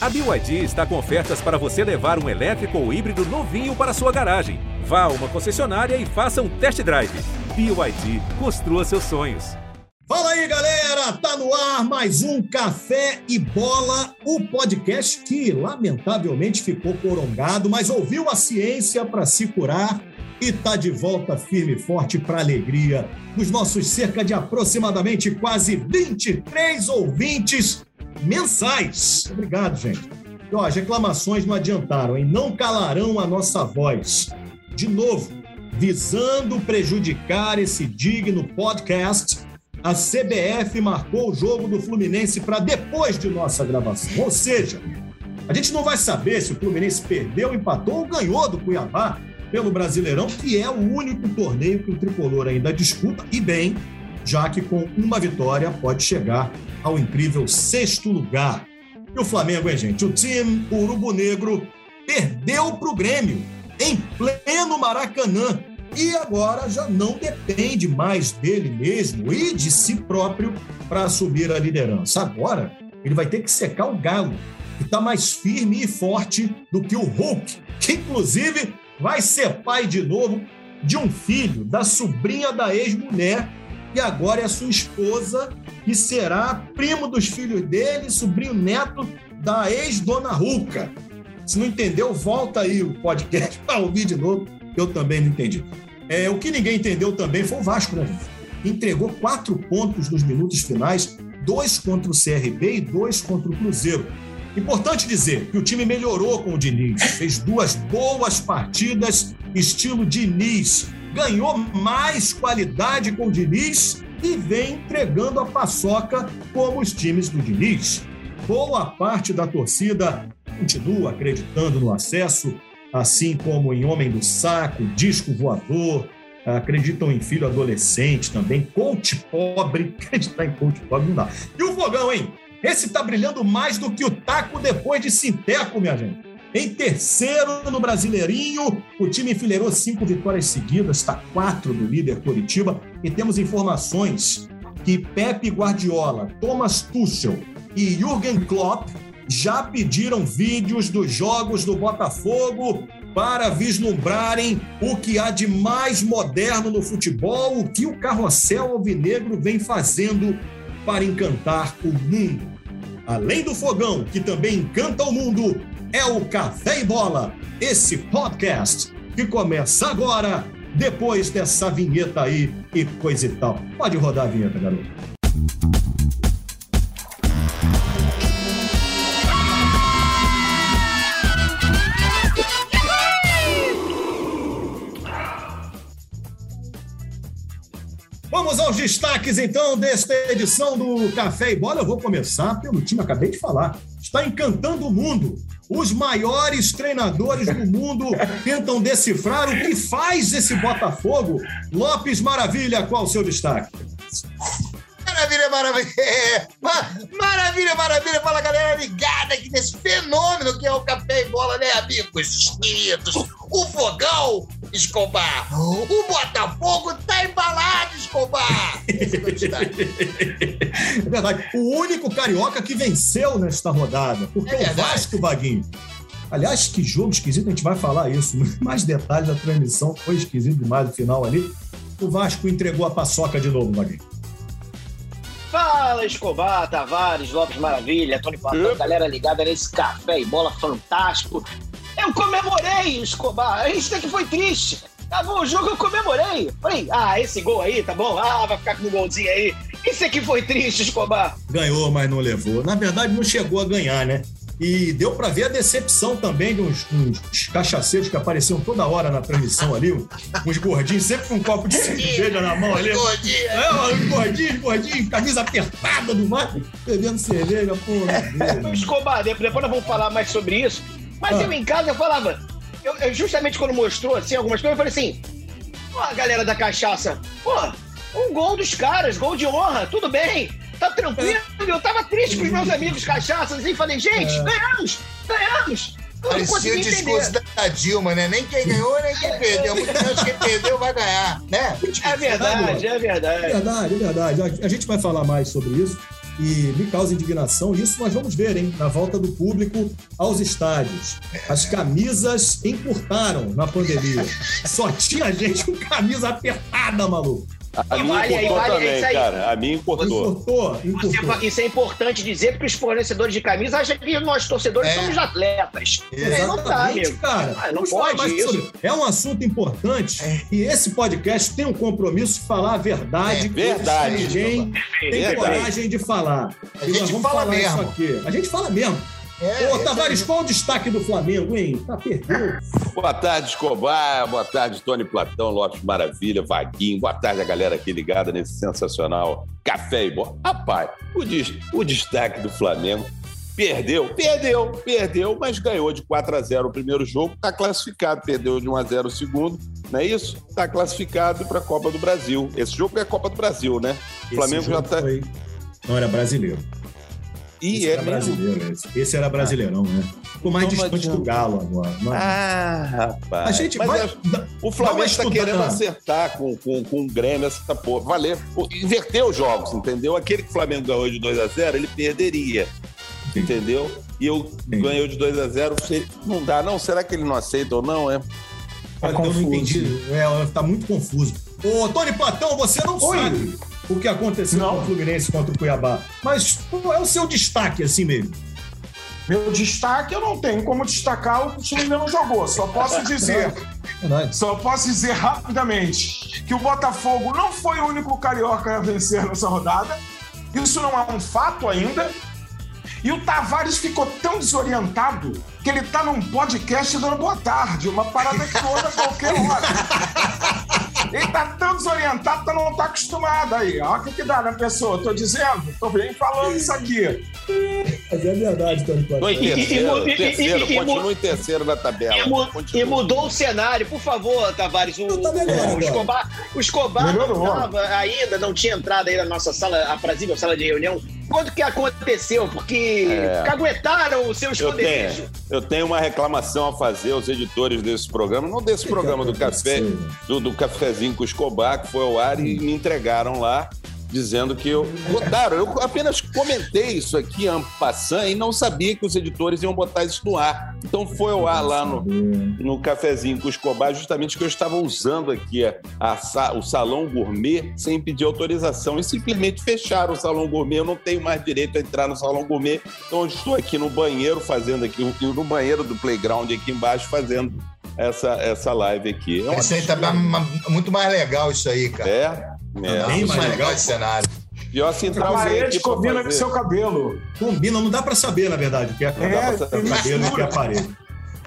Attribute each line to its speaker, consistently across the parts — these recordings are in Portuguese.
Speaker 1: A BYD está com ofertas para você levar um elétrico ou híbrido novinho para sua garagem. Vá a uma concessionária e faça um test drive. BYD, construa seus sonhos.
Speaker 2: Fala aí, galera! Tá no ar mais um Café e Bola, o podcast que lamentavelmente ficou corongado, mas ouviu a ciência para se curar e tá de volta firme e forte para alegria dos nossos cerca de aproximadamente quase 23 ouvintes mensais. Obrigado, gente. E, ó, as reclamações não adiantaram, hein? Não calarão a nossa voz. De novo, visando prejudicar esse digno podcast, a CBF marcou o jogo do Fluminense para depois de nossa gravação. Ou seja, a gente não vai saber se o Fluminense perdeu, empatou ou ganhou do Cuiabá pelo Brasileirão, que é o único torneio que o tricolor ainda disputa, e bem, já que com uma vitória pode chegar ao incrível sexto lugar. E o Flamengo, hein, gente? O time, Urubu Negro, perdeu para o Grêmio em pleno Maracanã e agora já não depende mais dele mesmo e de si próprio para assumir a liderança. Agora ele vai ter que secar o Galo, que está mais firme e forte do que o Hulk, que inclusive vai ser pai de novo de um filho da sobrinha da ex-mulher e agora é sua esposa, que será primo dos filhos dele, sobrinho neto da ex-dona Ruca. Se não entendeu, volta aí o podcast para ouvir de novo, eu também não entendi. É, o que ninguém entendeu também foi o Vasco, né? Entregou quatro pontos nos minutos finais, dois contra o CRB e dois contra o Cruzeiro. Importante dizer que o time melhorou com o Diniz, fez duas boas partidas, estilo Diniz, ganhou mais qualidade com o Diniz e vem entregando a paçoca como os times do Diniz. Boa parte da torcida continua acreditando no acesso, assim como em Homem do Saco, Disco Voador, acreditam em filho adolescente também, coach pobre, acreditar em coach pobre não dá. E o Fogão, hein? Esse tá brilhando mais do que o taco depois de Sinteco, minha gente. Em terceiro no Brasileirinho, o time enfileirou cinco vitórias seguidas, está quatro do líder Curitiba. E temos informações que Pepe Guardiola, Thomas Tuchel e Jürgen Klopp já pediram vídeos dos jogos do Botafogo para vislumbrarem o que há de mais moderno no futebol, o que o carrossel alvinegro vem fazendo para encantar o mundo. Além do fogão, que também encanta o mundo, é o Café e Bola, esse podcast que começa agora, depois dessa vinheta aí e coisa e tal. Pode rodar a vinheta, garoto. Vamos aos destaques, então, desta edição do Café e Bola. Eu vou começar pelo time, acabei de falar. Está encantando o mundo. Os maiores treinadores do mundo tentam decifrar o que faz esse Botafogo. Lopes Maravilha, qual o seu destaque?
Speaker 3: Maravilha, maravilha. Maravilha, maravilha. Fala, galera ligada aqui nesse fenômeno que é o Café e Bola, né, amigos queridos? O Fogão, Escobar. O Botafogo tá embalado, Escobar. É o.
Speaker 2: É verdade. O único carioca que venceu nesta rodada. Porque
Speaker 3: É
Speaker 2: o
Speaker 3: verdade.
Speaker 2: Vasco, Vaguinho. Aliás, que jogo esquisito, a gente vai falar isso. Mais detalhes da transmissão, foi esquisito demais o final ali. O Vasco entregou a paçoca de novo, Vaguinho.
Speaker 4: Fala, Escobar, Tavares, Lopes Maravilha, Tony Platão, galera ligada nesse café e bola fantástico. Eu comemorei, Escobar. Isso aqui foi triste. Acabou o jogo, eu comemorei. Falei, ah, esse gol aí, tá bom? Ah, vai ficar com um golzinho aí. Isso aqui foi triste, Escobar.
Speaker 2: Ganhou, mas não levou. Na verdade, não chegou a ganhar, né? E deu para ver a decepção também de uns, uns cachaceiros que apareciam toda hora na transmissão ali, uns gordinhos, sempre com um copo de cerveja na mão ali.
Speaker 3: Gordinho.
Speaker 2: É, os gordinhos, gordinhos, camisa apertada do mar, bebendo cerveja, pô. meu Deus.
Speaker 4: Escobar, de- depois nós vamos falar mais sobre isso. Mas
Speaker 2: Ah.
Speaker 4: eu em casa eu falava, eu, eu justamente quando mostrou assim, algumas coisas, eu falei assim: pô, a galera da cachaça, pô, um gol dos caras, gol de honra, tudo bem, tá tranquilo. Eu tava triste com os meus amigos cachaças e falei, gente,
Speaker 2: É.
Speaker 4: ganhamos, ganhamos. Eu não
Speaker 3: Parecia o discurso
Speaker 4: entender.
Speaker 3: da Dilma, né? Nem quem ganhou, nem quem perdeu. Muito menos quem perdeu vai ganhar, né?
Speaker 4: É verdade, é
Speaker 2: É
Speaker 4: verdade.
Speaker 2: verdade, é verdade. A- A gente vai falar mais sobre isso. e me causa indignação. Isso nós vamos ver, hein? Na volta do público aos estádios. As camisas encurtaram na pandemia. Só tinha gente com camisa apertada, maluco.
Speaker 5: A minha
Speaker 4: Vale aí,
Speaker 5: importou
Speaker 4: vale, é
Speaker 5: também,
Speaker 4: isso aí.
Speaker 5: cara. A minha importou.
Speaker 2: Encurtou,
Speaker 4: Você-
Speaker 2: encurtou.
Speaker 4: isso é importante dizer porque os fornecedores de camisa acham que nós torcedores
Speaker 3: É.
Speaker 4: somos atletas. É, não tá,
Speaker 2: Exatamente,
Speaker 4: amigo.
Speaker 2: cara.
Speaker 4: Ah, não pode isso.
Speaker 2: sobre- É um assunto importante e esse podcast tem um compromisso de falar a verdade.
Speaker 3: É,
Speaker 5: verdade.
Speaker 2: que Ninguém tem
Speaker 5: Verdade.
Speaker 2: coragem de falar.
Speaker 3: A gente
Speaker 2: vamos
Speaker 3: fala
Speaker 2: falar
Speaker 3: mesmo.
Speaker 2: A gente fala mesmo.
Speaker 3: É,
Speaker 2: Ô, Tavares,
Speaker 3: aí.
Speaker 2: qual o destaque do Flamengo, hein? Tá perdendo.
Speaker 5: Boa tarde, Escobar. Boa tarde, Tony Platão, Lopes Maravilha, Vaguinho. Boa tarde a galera aqui ligada nesse sensacional Café e Bola. Rapaz, o, des- o destaque do Flamengo perdeu, perdeu, perdeu, mas ganhou de 4 a 0 o primeiro jogo, tá classificado, perdeu de 1 a 0 o segundo, não é isso? Tá classificado para a Copa do Brasil. Esse jogo é a Copa do Brasil, né? O Flamengo já
Speaker 2: jogo
Speaker 5: tá
Speaker 2: foi- Não era brasileiro.
Speaker 5: E
Speaker 2: esse
Speaker 5: é
Speaker 2: era
Speaker 5: mesmo.
Speaker 2: brasileiro. Esse, esse era brasileirão, né? Ficou mais
Speaker 5: não
Speaker 2: distante do
Speaker 5: adianta.
Speaker 2: Galo agora. Não-
Speaker 5: Ah, rapaz.
Speaker 2: a gente
Speaker 5: Mas
Speaker 2: vai.
Speaker 5: é- O Flamengo
Speaker 2: uma
Speaker 5: está querendo acertar com, com, com o Grêmio essa porra. Valer. Pô, Inverter os jogos, entendeu? Aquele que o Flamengo ganhou de 2 a 0 ele perderia.
Speaker 2: Entendi.
Speaker 5: Entendeu? E eu ganhou de 2 a 0 se- Não dá, não? Será que ele não aceita ou não? É?
Speaker 2: Olha, eu não entendi. É, tá muito confuso. Ô, Tony Platão, você não
Speaker 6: Oi.
Speaker 2: sabe o que aconteceu
Speaker 6: Não.
Speaker 2: com o Fluminense contra o Cuiabá. Mas qual é o seu destaque assim mesmo?
Speaker 6: Meu destaque, eu não tenho como destacar o que o time não jogou. Só posso dizer,
Speaker 2: Verdade.
Speaker 6: só posso dizer rapidamente que o Botafogo não foi o único carioca a vencer nessa rodada. Isso não é um fato ainda. E o Tavares ficou tão desorientado que ele tá num podcast dando boa tarde, uma parada que toda a qualquer hora. Ele tá tão desorientado que não tá acostumado aí. Olha o que, que dá na pessoa. Tô dizendo, tô bem falando isso aqui.
Speaker 2: Mas é verdade, Tony Platão.
Speaker 5: Em terceiro,
Speaker 4: e- e-
Speaker 5: terceiro,
Speaker 4: e-
Speaker 5: continua em terceiro na tabela.
Speaker 4: E, e mudou o cenário, por favor, Tavares. O,
Speaker 2: Não, tá melhor
Speaker 4: o. Escobar, o Escobar não estava ainda, não tinha entrado aí na nossa sala, aprazível sala de reunião. Quando que aconteceu? Porque
Speaker 5: É.
Speaker 4: caguetaram o seu
Speaker 5: Eu tenho,
Speaker 4: esconderijo.
Speaker 5: eu tenho uma reclamação a fazer aos editores desse programa, não desse programa do café, do, do cafezinho com o Escobar, que foi ao ar e me entregaram lá, dizendo que eu. Botaram, eu apenas comentei isso aqui en passant e não sabia que os editores iam botar isso no ar. Então foi ao ar lá no, no cafezinho com o Escobar, justamente que eu estava usando aqui a, a o salão gourmet sem pedir autorização. E simplesmente fecharam o salão gourmet. Eu não tenho mais direito a entrar no salão gourmet. Então eu estou aqui no banheiro fazendo aqui, no banheiro do playground aqui embaixo, fazendo essa, essa live aqui. É,
Speaker 3: Esse aí tá muito mais legal, isso aí, cara.
Speaker 5: é,
Speaker 3: Tá
Speaker 5: é.
Speaker 2: Bem
Speaker 3: muito
Speaker 2: mais
Speaker 3: legal
Speaker 2: legal,
Speaker 3: esse cenário.
Speaker 5: Pior entrar alguém
Speaker 6: Parede combina com seu cabelo.
Speaker 2: Combina, não dá pra saber, na verdade, o que é,
Speaker 6: É,
Speaker 2: o cabelo e o que é a parede.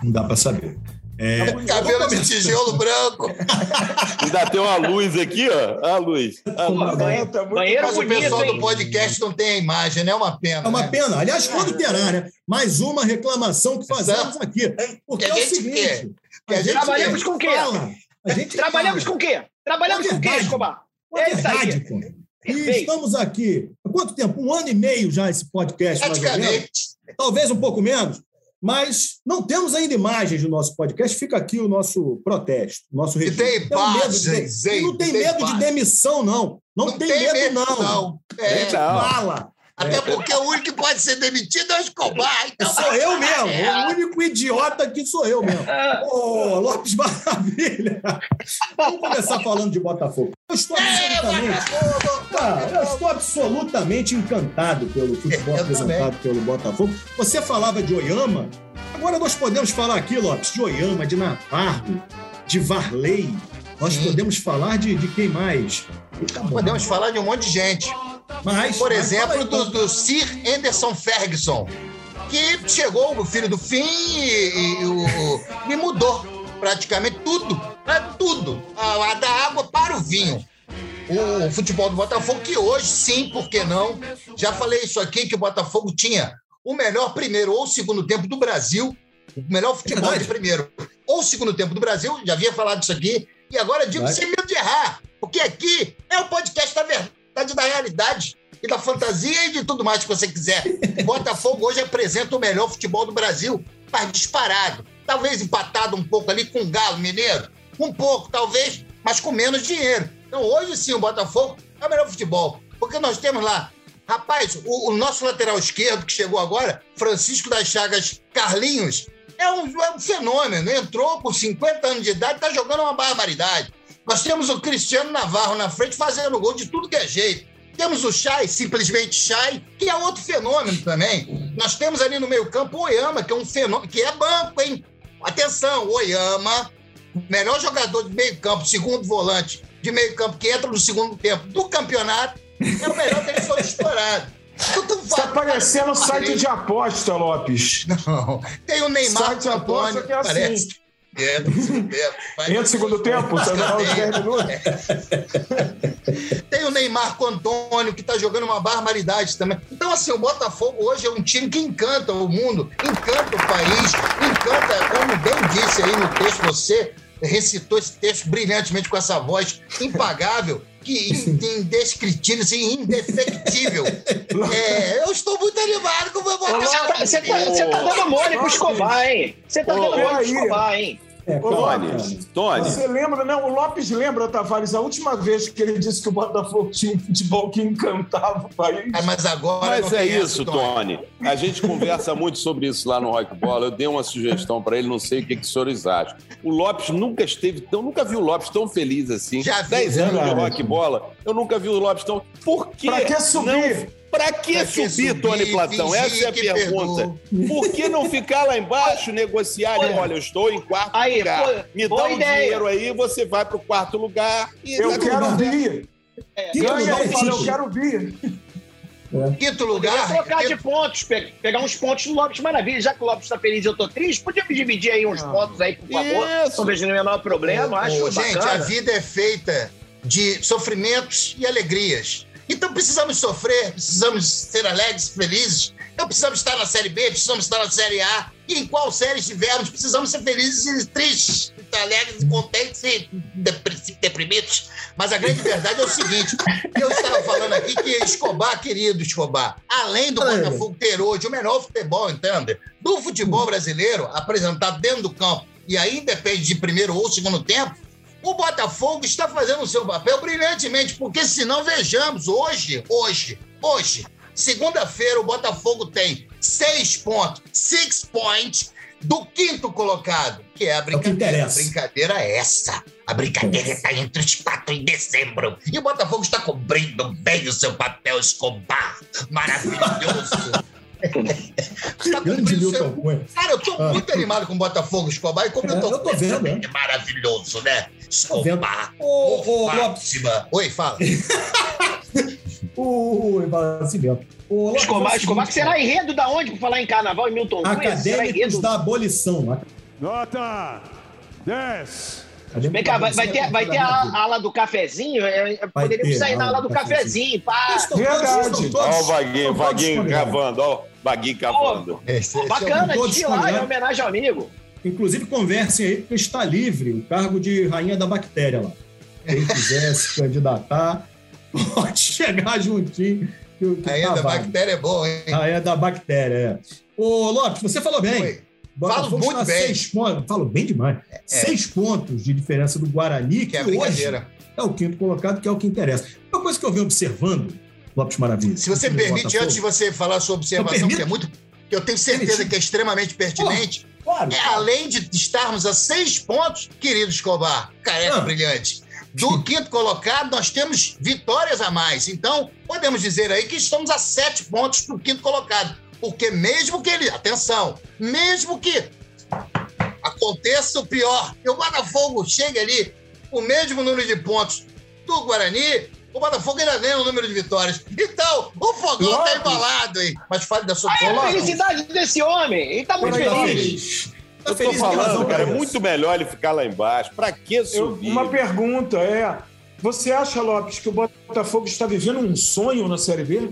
Speaker 2: Não dá pra saber. É,
Speaker 3: Cabelo
Speaker 2: vamos
Speaker 3: de tijolo branco.
Speaker 5: Ainda tem uma luz aqui, ó. A luz. A
Speaker 4: Pô,
Speaker 5: luz.
Speaker 4: banheiro,
Speaker 6: Tá muito
Speaker 4: banheiro
Speaker 3: Mas o
Speaker 4: bonito,
Speaker 3: pessoal
Speaker 4: hein?
Speaker 3: do podcast não tem a imagem, né? É uma pena.
Speaker 2: É uma
Speaker 3: né?
Speaker 2: pena. Aliás, quando terá, né? Mais uma reclamação que fazemos aqui. Porque
Speaker 3: Que a
Speaker 2: é o seguinte.
Speaker 3: Quer. Que a gente
Speaker 4: Trabalhamos com o quê?
Speaker 2: fala, a gente
Speaker 4: Trabalhamos
Speaker 2: fala.
Speaker 4: com o quê? Trabalhamos
Speaker 2: É
Speaker 4: com o quê. Escobar?
Speaker 2: Com a
Speaker 4: É isso aí.
Speaker 2: verdade, pô. E estamos aqui. Há quanto tempo? Um ano e meio já esse podcast.
Speaker 3: Praticamente.
Speaker 2: Talvez um pouco menos. Mas não temos ainda imagens do nosso podcast. Fica aqui o nosso protesto, o nosso
Speaker 3: E
Speaker 2: registro.
Speaker 3: tem
Speaker 2: Não medo de-
Speaker 3: imagens, hein?
Speaker 2: Não tem
Speaker 3: Tem
Speaker 2: medo de demissão, não. Não, tem, medo, não.
Speaker 3: não.
Speaker 2: A
Speaker 3: É,
Speaker 5: Não.
Speaker 2: fala.
Speaker 3: Até porque o único que pode ser demitido é o Escobar. Então,
Speaker 2: Sou eu mesmo. O único idiota que sou eu mesmo.
Speaker 4: Ah,
Speaker 2: Ô, Lopes Maravilha. Vamos começar falando de Botafogo. Eu estou
Speaker 3: É,
Speaker 2: absolutamente, Cara, eu estou absolutamente encantado pelo futebol
Speaker 3: Eu
Speaker 2: apresentado pelo Botafogo. Você falava de Oyama, agora nós podemos falar aqui, Lopes, de Oyama, de Navarro, de Varley. Nós
Speaker 3: Sim.
Speaker 2: podemos falar de, de quem mais?
Speaker 3: Podemos falar de um monte de gente.
Speaker 2: Mas,
Speaker 3: Por
Speaker 2: mas
Speaker 3: exemplo,
Speaker 2: fala aí,
Speaker 3: do, do Sir Anderson Ferguson, que chegou o filho do fim e, e o, e mudou praticamente tudo, né? tudo, a, a da água para o vinho. O, futebol do Botafogo, que hoje, sim, por que não? Já falei isso aqui, que o Botafogo tinha o melhor primeiro ou segundo tempo do Brasil, o melhor futebol
Speaker 2: Verdade.
Speaker 3: de primeiro ou segundo tempo do Brasil, já havia falado isso aqui, e agora digo
Speaker 2: Verdade.
Speaker 3: sem medo de errar, porque aqui é o podcast da verdade, da realidade e da fantasia e de tudo mais que você quiser. O Botafogo hoje apresenta o melhor futebol do Brasil, mas disparado. Talvez empatado um pouco ali com o Galo Mineiro. Um pouco, talvez, mas com menos dinheiro. Então hoje sim o Botafogo é o melhor futebol. Porque nós temos lá Rapaz, o, o nosso lateral esquerdo que chegou agora, Francisco das Chagas Carlinhos, é um, é um fenômeno. Entrou com 50 anos de idade, tá jogando uma barbaridade. Nós temos o Cristiano Navarro na frente fazendo gol de tudo que é jeito. Temos o Chay, simplesmente Chay, que é outro fenômeno também. Nós temos ali no meio-campo o Oyama, que é um fenômeno, que é banco, hein? Atenção, Oyama, melhor jogador de meio-campo, segundo volante de meio-campo que entra no segundo tempo do campeonato, é o melhor foi estourado.
Speaker 6: Está parecendo site de aposta, Lopes.
Speaker 3: Não. Tem o Neymar
Speaker 6: Site de aposta que é assim.
Speaker 3: parece. Entra no segundo tempo. Faz-
Speaker 6: Entra no segundo tempo, jogando os 10 minutos.
Speaker 3: Tem o Neymar com o Antônio, que tá jogando uma barbaridade também. Então, assim, o Botafogo hoje é um time que encanta o mundo, encanta o país, encanta, como bem disse aí no texto, você recitou esse texto brilhantemente com essa voz impagável, que in- indescritível, assim, indefectível. É, eu estou muito animado com o meu
Speaker 4: Você tá, você tá- dando mole pro Escobar, hein? Você tá
Speaker 5: Ô,
Speaker 4: dando mole pro. Escobar, hein?
Speaker 2: É,
Speaker 5: Tony. Tony,
Speaker 6: Você lembra, né? O Lopes lembra, Tavares, a última vez que ele disse que o Botafogo tinha um futebol que encantava o país.
Speaker 3: Ah, mas agora
Speaker 5: Mas
Speaker 3: não
Speaker 5: é isso, Tony. A gente conversa muito sobre isso lá no Rock Bola. Eu dei uma sugestão para ele, não sei o que, que os senhores acham. O Lopes nunca esteve tão, nunca vi o Lopes tão feliz assim.
Speaker 3: Já vi,
Speaker 5: Dez anos de
Speaker 2: verdade.
Speaker 5: Rock Bola, eu nunca vi o Lopes tão. Por que?
Speaker 6: Pra que subir?
Speaker 5: Não... Pra que
Speaker 3: que
Speaker 5: subir,
Speaker 3: subir,
Speaker 5: Tony Platão? Essa é a pergunta. Por que não ficar lá embaixo, negociar? e, Olha, eu estou em quarto
Speaker 4: Aí,
Speaker 5: lugar.
Speaker 4: boa-
Speaker 5: Me dá um
Speaker 4: ideia.
Speaker 5: dinheiro aí, você vai pro quarto lugar. E
Speaker 6: Eu
Speaker 5: tá
Speaker 6: quero
Speaker 5: bem.
Speaker 6: vir.
Speaker 4: É,
Speaker 6: Ganha,
Speaker 2: lugar
Speaker 6: eu eu quero vir.
Speaker 3: Quinto
Speaker 4: Podia
Speaker 3: lugar.
Speaker 4: trocar de
Speaker 3: quinto-
Speaker 4: pontos, pe- pegar uns pontos do Lopes Maravilha. Já que o Lopes tá feliz e eu tô triste, podíamos dividir aí uns
Speaker 6: Ah.
Speaker 4: pontos aí, por favor.
Speaker 5: Isso.
Speaker 4: Não vejo nenhum menor problema, acho
Speaker 3: Ô, gente,
Speaker 4: bacana.
Speaker 3: a vida é feita de sofrimentos e alegrias. Então precisamos sofrer, precisamos ser alegres, felizes. Então precisamos estar na Série B, precisamos estar na Série A. E em qual série estivermos, precisamos ser felizes e tristes, alegres, contentes e deprimidos. Mas a grande verdade é o seguinte: eu estava falando aqui que Escobar, querido Escobar, além do. Botafogo ter hoje o melhor futebol, entende? Do futebol brasileiro, apresentado dentro do campo, e aí depende de primeiro ou segundo tempo, o Botafogo está fazendo o seu papel brilhantemente, porque senão vejamos, hoje, hoje, hoje, segunda-feira, o Botafogo tem seis pontos, six points, do quinto colocado, que é a
Speaker 2: que
Speaker 3: brincadeira. a
Speaker 2: interessa.
Speaker 3: brincadeira é essa. A brincadeira está entre os quatro em dezembro. E o Botafogo está cumprindo bem o seu papel, Escobar. Maravilhoso. Está
Speaker 2: Grande
Speaker 3: seu
Speaker 2: Cunha.
Speaker 3: Cara, eu tô
Speaker 2: Ah.
Speaker 3: muito animado com o Botafogo, Escobar, e como
Speaker 2: É,
Speaker 3: eu tô,
Speaker 2: eu tô vendo, né?
Speaker 3: é maravilhoso, né? Escobar.
Speaker 2: Ô, ô,
Speaker 3: Fátima.
Speaker 2: Lopes,
Speaker 3: Oi, fala.
Speaker 2: o é
Speaker 4: Escobar, Escobar, que será enredo da onde? Por falar em carnaval e Milton Cunha, será
Speaker 2: Acadêmicos da abolição.
Speaker 7: Nota 10.
Speaker 4: Vem cá, vai, vai ter, vai ter a, a ala do cafezinho? É, é, Poderíamos
Speaker 2: ter
Speaker 4: sair na
Speaker 2: a
Speaker 4: ala do cafezinho, pá.
Speaker 2: Estão todos-
Speaker 6: Verdade.
Speaker 5: Olha o Vaguinho, Vaguinho cavando, ó. o Vaguinho cavando.
Speaker 3: Esse
Speaker 4: Bacana, de lá, em homenagem ao amigo.
Speaker 2: Inclusive, conversem aí, porque está livre o cargo de rainha da bactéria lá. Quem quiser se candidatar, pode chegar juntinho. Que, que
Speaker 3: é,
Speaker 2: tá
Speaker 3: a
Speaker 2: vago.
Speaker 3: bactéria é boa, hein?
Speaker 2: Rainha da bactéria, é. Ô, Lopes, você falou bem.
Speaker 3: Oi. Falo muito bem.
Speaker 2: Seis pontos, falo bem demais. Seis pontos de diferença do Guarani, que,
Speaker 3: Que é
Speaker 2: hoje
Speaker 3: brincadeira.
Speaker 2: é o quinto colocado, que é o que interessa. Uma coisa que eu venho observando, Lopes Maravilha.
Speaker 3: Se você permite, antes de você falar sua observação, que é muito. que eu tenho certeza que é extremamente pertinente,
Speaker 2: Claro.
Speaker 3: é além de estarmos a seis pontos, querido Escobar, careca
Speaker 2: Ah.
Speaker 3: brilhante. Do quinto colocado, nós temos vitórias a mais. Então, podemos dizer aí que estamos a sete pontos do quinto colocado. Porque mesmo que ele. Atenção! Mesmo que aconteça o pior, e o Botafogo chegue ali com o mesmo número de pontos do Guarani, o Botafogo ainda ganha o número de vitórias. Então, o fogão tá
Speaker 6: Lopes.
Speaker 3: embalado, hein? Mas fale da sua
Speaker 4: Aí a felicidade desse homem. Ele tá muito
Speaker 2: tá
Speaker 4: feliz.
Speaker 2: feliz. Tá
Speaker 5: Eu tô
Speaker 2: feliz tem razão
Speaker 5: falando, cara, é muito melhor ele ficar lá embaixo. Pra que
Speaker 6: Eu-
Speaker 5: subir?
Speaker 6: uma pergunta é: você acha, Lopes, que o Botafogo está vivendo um sonho na Série B?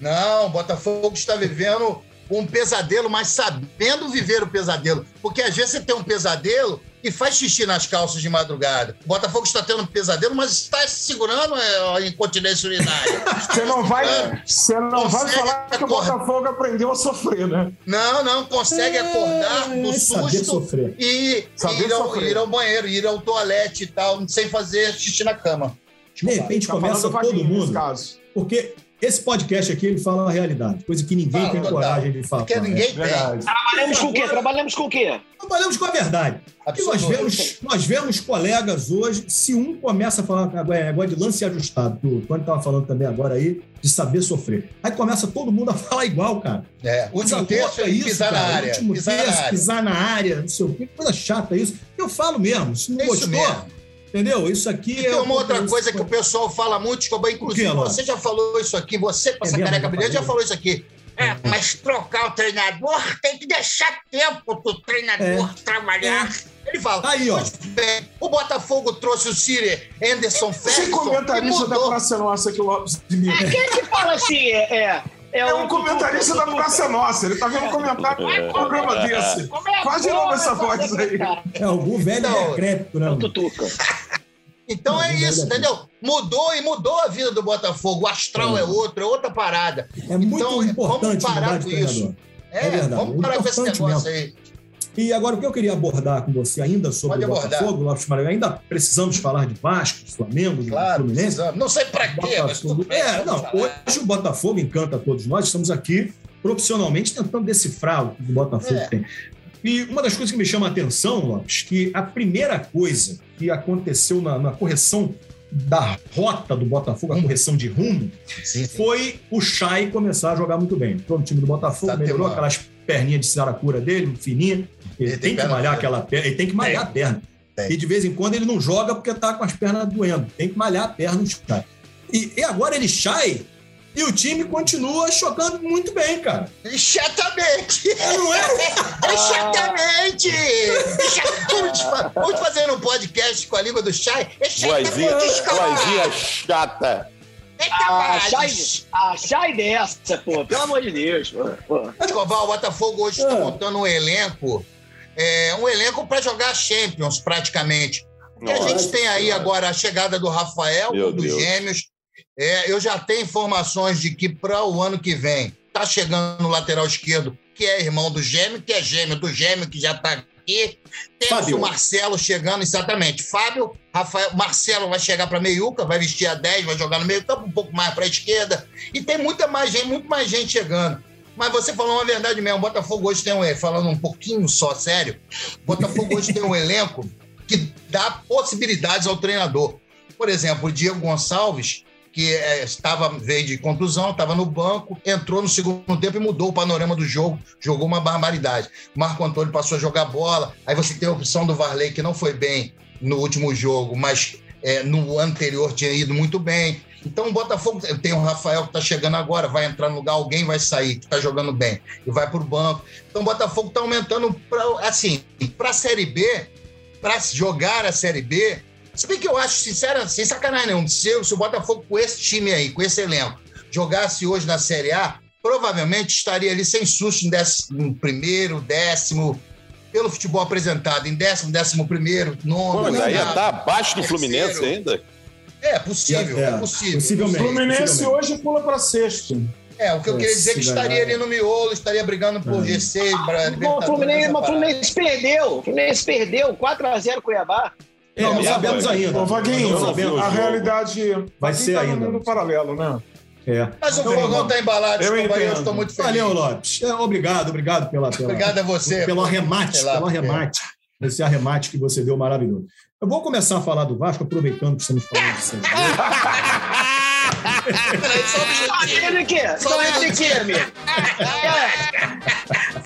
Speaker 3: Não, o Botafogo está vivendo um pesadelo, mas sabendo viver o pesadelo. Porque às vezes você tem um pesadelo e faz xixi nas calças de madrugada. O Botafogo está tendo um pesadelo, mas está se segurando é, a incontinência urinária.
Speaker 6: Você não vai, você não vai
Speaker 3: Consegue
Speaker 6: falar que o. Botafogo aprendeu a sofrer, né?
Speaker 3: Não, não, consegue acordar do
Speaker 2: É,
Speaker 3: susto e
Speaker 6: Saber
Speaker 3: ir ao, ir ao banheiro, ir ao toalete e tal, sem fazer xixi na cama.
Speaker 2: De repente
Speaker 6: Tá
Speaker 2: começa
Speaker 6: falando
Speaker 2: todo mundo.
Speaker 6: caso.
Speaker 2: Porque esse podcast aqui, ele fala a realidade, coisa que ninguém
Speaker 3: Fala,
Speaker 2: tem
Speaker 3: total.
Speaker 2: coragem de falar.
Speaker 3: Porque ninguém tem.
Speaker 6: Verdade.
Speaker 4: Trabalhamos com o quê? Trabalhamos com o quê?
Speaker 2: Trabalhamos com a verdade. E nós vemos, nós vemos colegas hoje, se um começa a falar agora, é agora de lance ajustado, que o Tony estava falando também agora aí, de saber sofrer. Aí começa todo mundo a falar igual, cara.
Speaker 3: É, último terço é
Speaker 2: isso,
Speaker 3: pisar na
Speaker 2: cara.
Speaker 3: área.
Speaker 2: Último
Speaker 3: Pisar na
Speaker 2: terço,
Speaker 3: área.
Speaker 2: pisar na área, não sei o quê. Que coisa chata isso. Eu falo mesmo, se não
Speaker 3: É isso
Speaker 2: gostou,
Speaker 3: mesmo.
Speaker 2: Entendeu? Isso aqui
Speaker 3: E
Speaker 2: é.
Speaker 3: tem uma outra coisa que o pessoal fala muito, Escobar, inclusive você já falou isso aqui, você com
Speaker 2: É
Speaker 3: essa careca
Speaker 2: Já
Speaker 3: brilhante já falou isso aqui. É, mas trocar o treinador tem que deixar tempo pro treinador trabalhar. Ele fala,
Speaker 2: Aí, ó.
Speaker 3: "Pois bem, o Botafogo trouxe o Siri Anderson Ferguson e
Speaker 6: comentarista da. Praça Nossa que o Lopes imita.
Speaker 4: Quem é que fala assim? É, é,
Speaker 6: É
Speaker 4: o
Speaker 6: um comentarista da. Praça Nossa. Ele tá vendo comentário um programa desse.
Speaker 4: É
Speaker 6: Quase
Speaker 4: bom
Speaker 6: não essa voz aí.
Speaker 2: É algum velho
Speaker 3: Então,
Speaker 2: decrépito, né?
Speaker 4: É o? Tutuca.
Speaker 3: Então é isso, entendeu? Mudou e mudou a vida do Botafogo. O astral é, outro, é outra parada.
Speaker 2: É muito
Speaker 3: Então,
Speaker 2: importante
Speaker 3: vamos parar
Speaker 2: de
Speaker 3: com isso. É,
Speaker 2: É verdade,
Speaker 3: vamos parar com esse negócio aí.
Speaker 2: E agora, o que eu queria abordar com você ainda sobre
Speaker 3: Pode
Speaker 2: o. Botafogo, Lopes Maranhão, ainda precisamos falar de Vasco, de Flamengo, de
Speaker 3: Claro,
Speaker 2: Fluminense.
Speaker 3: precisamos. Não sei pra quê, mas tudo bem.
Speaker 2: É, não,
Speaker 3: falar.
Speaker 2: hoje o Botafogo encanta todos nós, estamos aqui profissionalmente tentando decifrar o que o Botafogo
Speaker 3: É.
Speaker 2: tem. E uma das coisas que me chama a atenção, Lopes, que a primeira coisa que aconteceu na, na correção da rota do Botafogo, a correção de rumo,
Speaker 3: Sim, sim.
Speaker 2: foi o Chay começar a jogar muito bem. Entrou no time do Botafogo,
Speaker 3: Tá
Speaker 2: melhorou aquelas perninhas de saracura dele, fininha. Ele,
Speaker 3: Ele
Speaker 2: tem,
Speaker 3: tem
Speaker 2: que malhar aquela perna, ele tem que malhar
Speaker 3: Tem.
Speaker 2: a perna.
Speaker 3: Tem.
Speaker 2: E de vez em quando ele não joga porque tá com as pernas doendo. Tem que malhar a perna do Chay. E, e agora ele Chay e o time continua jogando muito bem, cara.
Speaker 3: Chatamente!
Speaker 2: Não é?
Speaker 3: É chatamente! Vamos fa- Vamos fazer um podcast com a língua do Chay? É
Speaker 5: Vozinha, vozinha chata.
Speaker 3: É
Speaker 4: A Chay,
Speaker 3: capaz!
Speaker 4: a Chay dessa, pô. Pelo amor de Deus, pô.
Speaker 3: Escobar, o Botafogo hoje está
Speaker 2: Ah.
Speaker 3: montando um elenco, é, um elenco para jogar Champions, praticamente. E a
Speaker 5: Nossa
Speaker 3: gente tem aí
Speaker 5: Senhora.
Speaker 3: agora a chegada do Rafael,
Speaker 5: Meu
Speaker 3: dos
Speaker 5: Deus.
Speaker 3: gêmeos. É, eu já tenho informações de que para o ano que vem tá chegando no lateral esquerdo, que é irmão do gêmeo, que é gêmeo do gêmeo, que já está aqui. Temos
Speaker 2: Fábio.
Speaker 3: o Marcelo chegando, exatamente. Fábio, Rafael, Marcelo vai chegar para meiuca, vai vestir a 10, vai jogar no meio campo, um pouco mais para a esquerda. E tem muita mais gente, muito mais gente chegando. Mas você falou uma verdade mesmo. O Botafogo hoje tem um. Falando um pouquinho só sério, o Botafogo hoje tem um elenco que dá possibilidades ao treinador. Por exemplo, o Diego Gonçalves, que eh, estava veio de contusão, estava no banco, entrou no segundo tempo e mudou o panorama do jogo, jogou uma barbaridade. Marco Antônio passou a jogar bola, aí você tem a opção do Varley, que não foi bem no último jogo, mas eh, no anterior tinha ido muito bem. Então o Botafogo tem o Rafael que está chegando agora, vai entrar no lugar, alguém vai sair, que está jogando bem, e vai para o banco. Então o Botafogo está aumentando, pra, assim, para a Série B, para jogar a Série B. Se bem que eu acho, sincero, sem sacanagem nenhum, se, se o Botafogo com esse time aí, com esse elenco, jogasse hoje na Série A, provavelmente estaria ali sem susto em décimo primeiro, décimo, pelo futebol apresentado, em décimo, décimo primeiro, nono.
Speaker 5: Pô, mas aí
Speaker 3: oitavo.
Speaker 5: tá abaixo do Fluminense
Speaker 3: terceiro.
Speaker 5: ainda.
Speaker 3: É possível, é,
Speaker 2: É,
Speaker 3: possível.
Speaker 6: O
Speaker 2: Possivelmente.
Speaker 6: Fluminense
Speaker 2: possivelmente.
Speaker 6: hoje pula para sexto.
Speaker 3: É, o que eu
Speaker 2: É,
Speaker 3: queria dizer é que estaria ali no miolo, estaria brigando por
Speaker 2: É.
Speaker 3: G6, para
Speaker 4: Bom, o. Fluminense, mas o. Fluminense perdeu. O Fluminense perdeu 4x0 Cuiabá.
Speaker 2: É, não
Speaker 5: Não,
Speaker 2: sabemos
Speaker 5: é,
Speaker 2: ainda.
Speaker 6: Ô, Vaguinho,
Speaker 2: Não sabemos.
Speaker 6: a realidade
Speaker 2: Vai ser
Speaker 6: tá no
Speaker 2: ainda.
Speaker 6: mundo paralelo, né?
Speaker 2: É.
Speaker 3: Mas o fogão está embalado,
Speaker 6: Eu
Speaker 3: eu estou muito feliz.
Speaker 2: Valeu, Lopes. É, obrigado, obrigado pela, pela,
Speaker 3: Obrigado a você.
Speaker 2: pelo arremate,
Speaker 3: lá,
Speaker 2: pelo arremate. Esse arremate que você deu maravilhoso. Eu vou começar a falar do Vasco, aproveitando que estamos falando de Série B.
Speaker 3: Só
Speaker 4: ele aqui. Só ele aqui, amigo.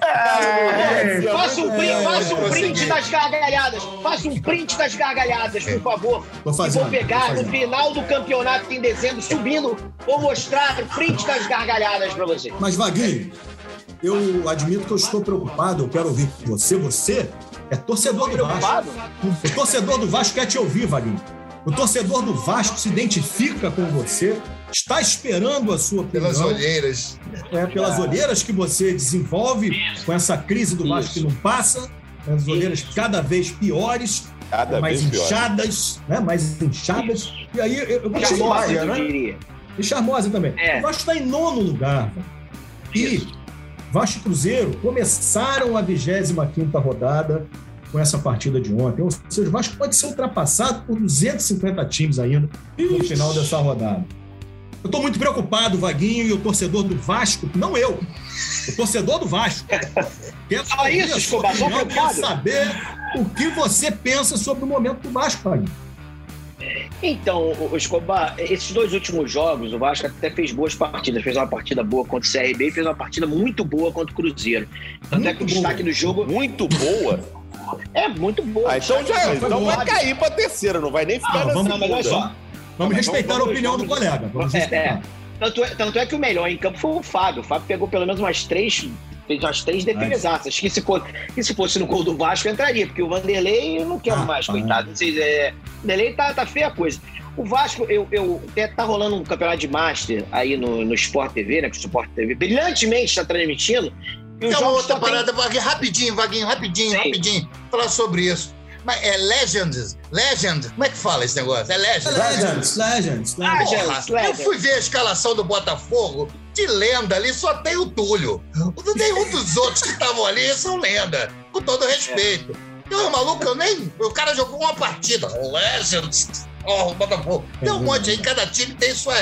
Speaker 4: É. Faça um print, faça um print das gargalhadas. Faça um print das gargalhadas, por favor. E
Speaker 2: fazendo,
Speaker 4: vou pegar no final do campeonato em dezembro, subindo, vou mostrar o print das gargalhadas pra você.
Speaker 2: Mas, Vaguinho, eu admito que eu estou preocupado, eu quero ouvir você. Você é torcedor do Vasco. O torcedor do Vasco quer te ouvir, Vaguinho. O torcedor do Vasco se identifica com você, está esperando a sua
Speaker 3: Pelas
Speaker 2: opinião.
Speaker 3: olheiras.
Speaker 2: É, pelas olheiras que você desenvolve com essa crise do Vasco que não passa, as olheiras cada vez piores,
Speaker 5: Cada
Speaker 2: mais
Speaker 5: vez pior.
Speaker 2: inchadas, né? mais inchadas. E aí eu, eu vou te
Speaker 4: Charmosa, eu
Speaker 6: né?
Speaker 4: diria.
Speaker 2: e charmosa também.
Speaker 4: É.
Speaker 2: O Vasco está em nono lugar. velho. E Vasco e Cruzeiro começaram a 25 rodada com essa partida de ontem. Ou seja, o Vasco pode ser ultrapassado por 250 times ainda no final dessa rodada. Eu tô muito preocupado, Vaguinho, e o torcedor do Vasco, não eu, o torcedor do Vasco. Quer
Speaker 4: Fala isso, Escobar, só
Speaker 2: quer
Speaker 4: preocupado.
Speaker 2: saber o que você pensa sobre o momento do Vasco, Vaguinho.
Speaker 4: Então, Escobar, esses dois últimos jogos, o Vasco até fez boas partidas. Fez uma partida boa contra o CRB e fez uma partida muito boa contra o Cruzeiro. Tanto é que o destaque do jogo
Speaker 5: Muito boa.
Speaker 4: é muito boa.
Speaker 5: Ah, então já
Speaker 2: foi
Speaker 5: então
Speaker 2: boa.
Speaker 5: vai cair pra terceira, não vai nem ficar
Speaker 2: Ah,
Speaker 5: na
Speaker 2: vamos-
Speaker 4: Não, mas olha
Speaker 5: segunda.
Speaker 4: só.
Speaker 2: Vamos respeitar
Speaker 4: vamos-
Speaker 2: a opinião
Speaker 4: vamos-
Speaker 2: do colega. Vamos
Speaker 4: É, é. Tanto é, tanto é que o melhor em campo foi o Fábio. O Fábio pegou pelo menos umas três, fez umas três defesaças. Que se, fosse, que se fosse no gol do Vasco entraria, porque o Vanderlei eu não quero
Speaker 2: Ah,
Speaker 4: mais, coitado. Não sei, é, o Vanderlei tá, tá feia a coisa. O Vasco, eu, eu, até tá rolando um campeonato de Master aí no, no Sport TV, né? Que o Sport TV brilhantemente está transmitindo. E
Speaker 3: uma outra
Speaker 4: só tem-
Speaker 3: parada, Vaguinho, rapidinho, Vaguinho, rapidinho,
Speaker 4: Sim.
Speaker 3: rapidinho, falar sobre isso. Mas é Legends, Legend, como é que fala esse negócio? É Legend.
Speaker 2: Legends, Legends,
Speaker 4: Ah,
Speaker 2: Legends.
Speaker 4: já-
Speaker 3: Porra,
Speaker 4: Legends,
Speaker 3: eu
Speaker 4: Legends.
Speaker 3: fui ver a escalação do Botafogo, de lenda ali só tem o Túlio. Nenhum dos outros que estavam ali são lenda, com todo respeito. Eu, maluco, eu nem. O cara jogou uma partida. Legends. Ó, o Botafogo. Tem um monte aí, cada time tem suas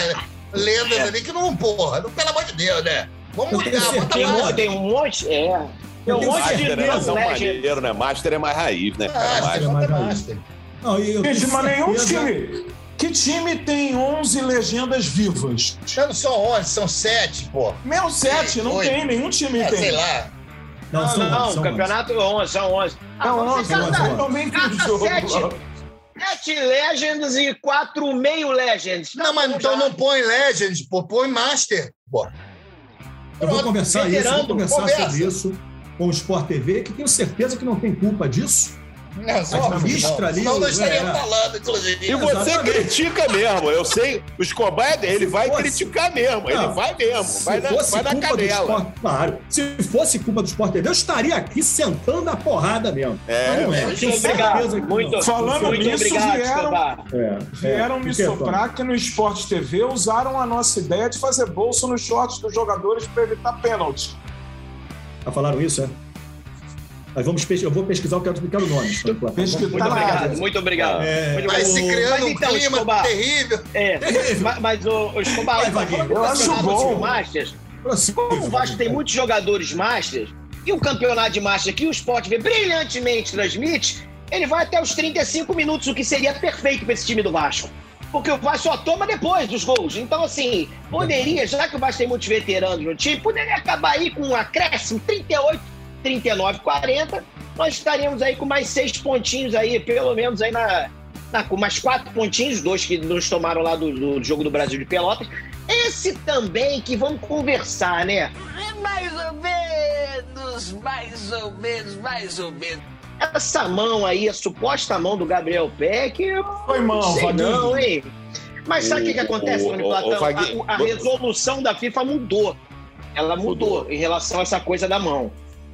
Speaker 3: lendas ali que não, porra. Não, pelo amor de Deus, né? Vamos mudar, bota mais.
Speaker 4: tem um monte. É. Tem
Speaker 2: Eu
Speaker 4: um monte de
Speaker 5: Master era
Speaker 4: Legends.
Speaker 5: tão maneiro, né? Master é mais raiz, né? cara?
Speaker 3: Ah,
Speaker 5: Master.
Speaker 3: tem
Speaker 2: mais.
Speaker 3: Master.
Speaker 2: Não, eu
Speaker 6: Gente, mas nenhum time. Que time tem 11 legendas vivas?
Speaker 3: Não são 11, são 7, pô.
Speaker 6: Meu 7, não
Speaker 3: Oito.
Speaker 6: tem, nenhum time
Speaker 3: É,
Speaker 6: tem.
Speaker 3: sei lá.
Speaker 2: Não,
Speaker 4: Não,
Speaker 2: são
Speaker 4: não,
Speaker 2: onze, são
Speaker 4: o campeonato é 11, são 11. Ah,
Speaker 6: Não,
Speaker 4: vamos
Speaker 6: 11,
Speaker 4: tentar
Speaker 2: onze,
Speaker 4: dar
Speaker 2: onze.
Speaker 6: também tem
Speaker 4: Cada
Speaker 6: jogo.
Speaker 4: sete. Sete Legends e quatro meio Legends.
Speaker 3: Não, mas então não põe Legend, pô, põe Master. Pô.
Speaker 2: Eu vou conversar isso, vou conversar
Speaker 3: conversa.
Speaker 2: sobre isso com o Sport TV, que tenho certeza que não tem culpa disso.
Speaker 3: Não, só
Speaker 2: A ministra ali,
Speaker 3: Não, não
Speaker 2: é.
Speaker 3: estaria falando, inclusive.
Speaker 5: E você
Speaker 2: Exatamente.
Speaker 5: critica mesmo. Eu sei, o Escobar é ele
Speaker 2: Se
Speaker 5: vai
Speaker 2: fosse-
Speaker 5: criticar mesmo. Ele
Speaker 2: Não,
Speaker 5: vai mesmo.
Speaker 2: Se
Speaker 5: Vai na,
Speaker 2: fosse
Speaker 5: vai na
Speaker 2: culpa do
Speaker 5: canela.
Speaker 2: Sport, claro. Se fosse culpa do Sport TV, eu estaria aqui sentando a porrada mesmo.
Speaker 5: É,
Speaker 2: não é.
Speaker 4: Muito
Speaker 2: Tenho
Speaker 4: obrigado.
Speaker 2: certeza que
Speaker 4: Muito,
Speaker 2: não.
Speaker 6: Falando
Speaker 4: muito
Speaker 6: nisso,
Speaker 4: obrigado,
Speaker 6: vieram-
Speaker 4: Escobar.
Speaker 2: É,
Speaker 6: Vieram
Speaker 2: é.
Speaker 6: me
Speaker 2: que, Tony?
Speaker 6: soprar que no Esporte TV usaram a nossa ideia de fazer bolsa nos shorts dos jogadores para evitar pênalti.
Speaker 2: Ah, falaram isso, é? Mas vamos pes- eu vou pesquisar, eu quero, eu quero nomes. Tony Platão.
Speaker 6: Pesquisa-
Speaker 2: Vamos-
Speaker 4: Muito
Speaker 6: Tá
Speaker 4: obrigado,
Speaker 6: área.
Speaker 4: muito obrigado.
Speaker 2: É.
Speaker 4: Muito
Speaker 3: Vai se criando
Speaker 4: Mas
Speaker 3: um
Speaker 4: então,
Speaker 3: clima
Speaker 4: Escobar,
Speaker 3: terrível.
Speaker 4: É,
Speaker 2: Terrível.
Speaker 4: mas, mas o, o Escobar,
Speaker 2: Vai, Vaguinho.
Speaker 4: falando do
Speaker 6: Eu acho bom.
Speaker 4: Masters, como o Vasco tem muitos jogadores Masters, e o campeonato de Masters que o Sport vê brilhantemente transmite, ele vai até os 35 minutos, o que seria perfeito para esse time do Vasco. Porque o Vasco só toma depois dos gols. Então, assim, poderia, já que o Vasco tem muitos veteranos no time, poderia acabar aí com um acréscimo 38, 39, 40. Nós estaríamos aí com mais seis pontinhos aí, pelo menos aí na, na- com mais quatro pontinhos, dois que nos tomaram lá do, do jogo do Brasil de Pelotas. Esse também que vamos conversar, né?
Speaker 8: É mais ou menos, mais ou menos, mais ou menos.
Speaker 4: Essa mão aí, a suposta mão do Gabriel Peck, eu
Speaker 6: Foi mão,
Speaker 4: não sei não, hein? Mas sabe o que, que
Speaker 5: O-
Speaker 4: acontece,
Speaker 5: o-
Speaker 4: Tony
Speaker 5: o-
Speaker 4: Platão?
Speaker 5: o Vaguinho-
Speaker 4: a, a resolução da FIFA mudou. Ela mudou, em relação a essa coisa da mão.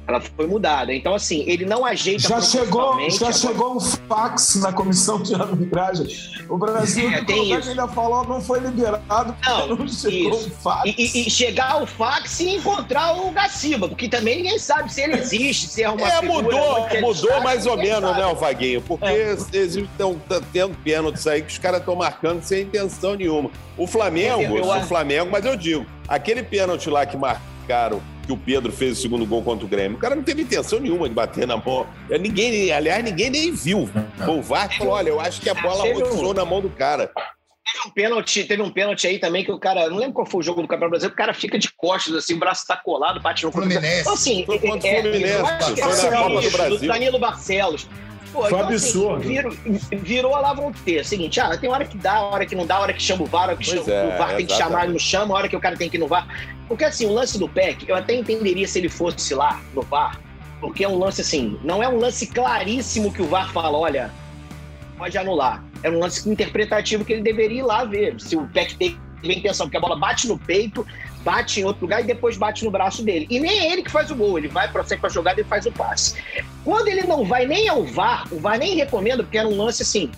Speaker 4: Ela foi mudada. Então, assim, ele não ajeita
Speaker 6: Já chegou, já
Speaker 4: a-
Speaker 6: chegou um fax na comissão de arbitragem. O Brasil
Speaker 4: É, tem isso.
Speaker 6: ainda falou não foi liberado porque
Speaker 4: Não,
Speaker 6: não, chegou
Speaker 4: isso.
Speaker 6: um fax.
Speaker 4: E, e- e chegar ao fax e encontrar o Gaciba, porque também ninguém sabe se ele existe, se é uma
Speaker 5: É,
Speaker 4: figura
Speaker 5: mudou,
Speaker 4: ele
Speaker 5: mudou mais ou menos,
Speaker 4: sabe.
Speaker 5: né, o Vaguinho? Porque eles estão tendo pênaltis aí que os caras estão marcando sem intenção nenhuma. O Flamengo,
Speaker 4: Eu- eu
Speaker 5: o
Speaker 4: acho-
Speaker 5: Flamengo, mas eu digo, aquele pênalti lá que marcaram, que o Pedro fez o segundo gol contra o Grêmio, o cara não teve intenção nenhuma de bater na mão. É, Ninguém, aliás, ninguém nem viu. O VAR falou: olha, eu acho que a bola roçou na mão do cara.
Speaker 4: Teve um pênalti, teve um pênalti aí também que o cara, não lembro qual foi o jogo do Campeonato Brasileiro, o cara fica de costas, assim, o braço tá colado, bate no
Speaker 3: Fluminense.
Speaker 4: Então, assim,
Speaker 5: Foi contra o
Speaker 4: é,
Speaker 5: Fluminense,
Speaker 4: acho que
Speaker 6: foi
Speaker 4: é
Speaker 6: na Copa do
Speaker 4: isso,
Speaker 5: Brasil.
Speaker 4: Danilo Barcelos. Pô,
Speaker 6: Foi
Speaker 4: então,
Speaker 6: absurdo.
Speaker 4: Assim, virou, virou a lá vão ter. Seguinte, ah, tem hora que dá, hora que não dá, hora que chama o VAR, hora que chama,
Speaker 5: é,
Speaker 4: o VAR tem que chamar, ele não chama, hora que o cara tem que ir no VAR. Porque assim, o lance do PEC, eu até entenderia se ele fosse lá no VAR, porque é um lance assim, não é um lance claríssimo que o VAR fala, olha, pode anular. É um lance interpretativo que ele deveria ir lá ver se o PEC teve a intenção, porque a bola bate no peito, bate em outro lugar e depois bate no braço dele. E nem é ele que faz o gol, ele vai, prossegue com a jogada e faz o passe. Quando ele não vai nem ao VAR, o VAR nem recomenda, porque era um lance assim,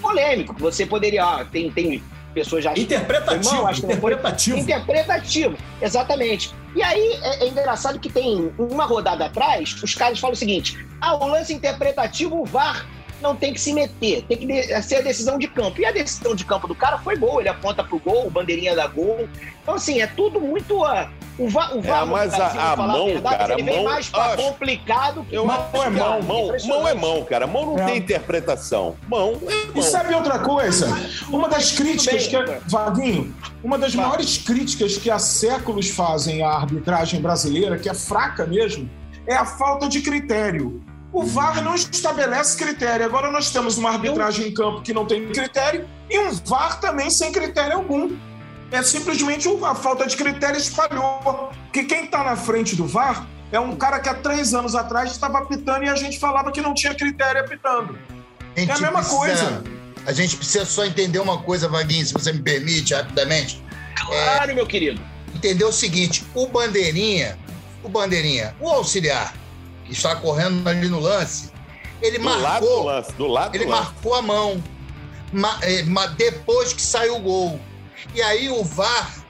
Speaker 4: polêmico, você poderia, ah, tem, tem pessoas já
Speaker 2: Interpretativo,
Speaker 4: Irmão, acho não foi-
Speaker 2: interpretativo.
Speaker 4: Interpretativo, exatamente. E aí é, é engraçado que tem uma rodada atrás, os caras falam o seguinte: ah, o lance interpretativo, o VAR não tem que se meter, tem que de- ser a decisão de campo. E a decisão de campo do cara foi gol, ele aponta pro gol, bandeirinha da gol. Então, assim, é tudo muito. ah, o VAR, o VAR no
Speaker 5: mas a-
Speaker 4: Brasil,
Speaker 5: a mão,
Speaker 4: verdade,
Speaker 5: cara,
Speaker 4: ele vem
Speaker 5: mão-
Speaker 4: mais pra
Speaker 5: acho-
Speaker 4: complicado que
Speaker 5: Eu a
Speaker 4: mão.
Speaker 5: mão, mão é mão, cara. Mão não
Speaker 6: É.
Speaker 5: tem interpretação. Mão é
Speaker 6: E
Speaker 5: mão.
Speaker 6: sabe outra coisa? Uma das críticas
Speaker 4: bem,
Speaker 6: que. Vaguinho, uma das
Speaker 4: Vai.
Speaker 6: maiores críticas que há séculos fazem à arbitragem brasileira, que é fraca mesmo, é a falta de critério. O VAR não estabelece critério. Agora nós temos uma arbitragem em campo que não tem critério e um VAR também sem critério algum. É simplesmente a falta de critério espalhou. Porque quem está na frente do VAR é um cara que há três anos atrás estava apitando e a gente falava que não tinha critério apitando.
Speaker 3: A
Speaker 6: É a mesma
Speaker 3: precisa-
Speaker 6: coisa.
Speaker 3: A gente precisa só entender uma coisa, Vaguinho, se você me permite, rapidamente.
Speaker 4: Claro, meu querido.
Speaker 3: Entender o seguinte: o Bandeirinha, o Bandeirinha, o auxiliar, que está correndo ali no lance, ele
Speaker 5: Do lado do
Speaker 3: marcou.
Speaker 5: lance, do lado
Speaker 3: Ele
Speaker 5: do lance.
Speaker 3: marcou a mão ma- é, ma- depois que saiu o gol. E aí o VAR.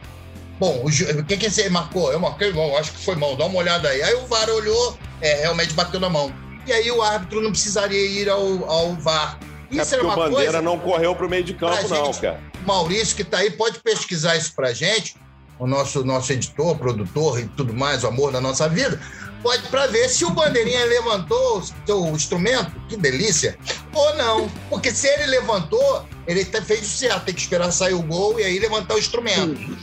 Speaker 3: Bom, o, o que, que você marcou? Eu marquei mão, acho que foi mão, dá uma olhada aí. Aí o VAR olhou, é, realmente bateu na mão. E aí o árbitro não precisaria ir ao, ao VAR.
Speaker 5: É
Speaker 3: Isso era
Speaker 5: porque o
Speaker 3: uma
Speaker 5: Bandeira
Speaker 3: coisa.
Speaker 5: não correu pro meio de campo, não,
Speaker 3: gente-
Speaker 5: cara.
Speaker 3: O Maurício, que está aí, pode pesquisar isso pra gente, o nosso, nosso editor, produtor e tudo mais, o amor da nossa vida. Pode para ver se o Bandeirinha levantou o seu instrumento, que delícia, ou não. Porque se ele levantou, ele fez o certo, tem que esperar sair o gol e aí levantar o instrumento.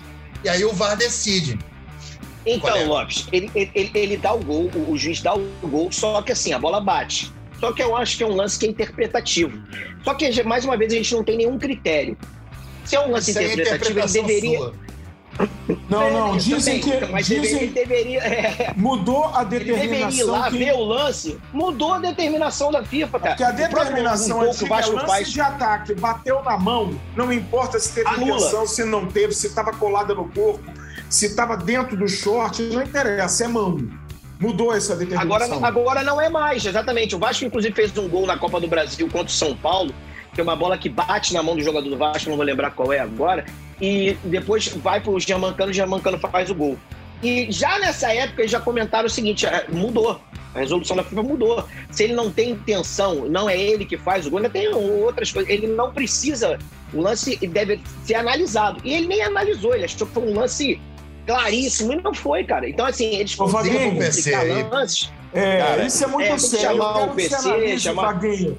Speaker 3: E aí o VAR decide.
Speaker 4: Então,
Speaker 3: é?
Speaker 4: Lopes, ele, ele, ele- dá o gol, o, o juiz dá o gol, só que assim, a bola bate. Só que eu acho que é um lance que é interpretativo. Só que, mais uma vez, a gente não tem nenhum critério. Se é um lance
Speaker 3: aí é
Speaker 4: interpretativo, ele deveria.
Speaker 3: sua.
Speaker 6: Não, não, dizem
Speaker 4: Também,
Speaker 6: que.
Speaker 4: Mas
Speaker 6: Dizem,
Speaker 4: ele deveria. é,
Speaker 6: mudou a
Speaker 4: ele deveria ir
Speaker 6: determinação
Speaker 4: lá
Speaker 6: que,
Speaker 4: ver o lance, mudou a determinação da FIFA, cara.
Speaker 6: que a determinação
Speaker 4: gol que
Speaker 6: é
Speaker 4: Vasco
Speaker 6: lance
Speaker 4: faz
Speaker 6: de ataque, bateu na mão, não importa se teve
Speaker 4: Anula.
Speaker 6: intenção, se não teve, se estava colada no corpo, se estava dentro do short, não interessa, é mão. Mudou essa
Speaker 4: Agora,
Speaker 6: determinação.
Speaker 4: agora não é mais, exatamente. O Vasco, inclusive, fez um gol na Copa do Brasil contra o São Paulo, que é uma bola que bate na mão do jogador do Vasco, não vou lembrar qual é agora, e depois vai pro Germancano, o Germancano faz o gol. E já nessa época eles já comentaram o seguinte: é, mudou. A resolução da FIFA mudou. Se ele não tem intenção, não é ele que faz o gol, ainda tem outras coisas. Ele não precisa. O lance deve ser analisado. E ele nem analisou, ele achou que foi um lance claríssimo e não foi, cara. Então, assim, eles conseguem
Speaker 3: PC
Speaker 4: complicar lances.
Speaker 6: É,
Speaker 5: Cara,
Speaker 6: isso é muito
Speaker 4: é, tem
Speaker 6: sério.
Speaker 4: Chamar o PC, chamar-
Speaker 6: Vaguinho.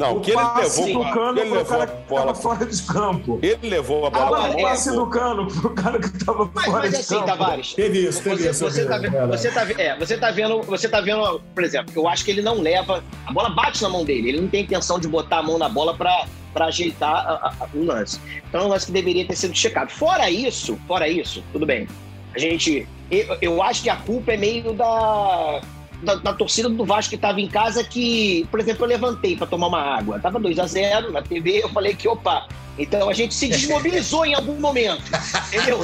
Speaker 5: Não,
Speaker 6: o
Speaker 5: que ele
Speaker 6: passe
Speaker 5: levou,
Speaker 6: do cano
Speaker 5: que ele
Speaker 6: pro
Speaker 5: levou a
Speaker 6: cara que
Speaker 5: bola.
Speaker 6: fora de campo.
Speaker 5: Ele levou a bola pra
Speaker 6: o
Speaker 4: é,
Speaker 6: passe
Speaker 5: bola.
Speaker 6: do cano pro cara que estava
Speaker 4: Mas,
Speaker 6: fora
Speaker 4: mas
Speaker 6: de
Speaker 4: assim,
Speaker 6: campo.
Speaker 4: Tavares,
Speaker 2: Teve isso, teve
Speaker 4: você,
Speaker 2: isso.
Speaker 4: você, tá,
Speaker 2: vi,
Speaker 4: vendo- você, tá, é, você tá vendo, você tá vendo, por exemplo, eu acho que ele não leva, a bola bate na mão dele, ele não tem intenção de botar a mão na bola pra, pra ajeitar a- a- a- o lance. Então é um lance que deveria ter sido checado. Fora isso, fora isso, tudo bem. A gente, eu, eu acho que a culpa é meio da, da, da torcida do Vasco que estava em casa que, por exemplo, eu levantei para tomar uma água. Tava 2 a 0 na TV, eu falei que, opa, então a gente se desmobilizou em algum momento. Entendeu?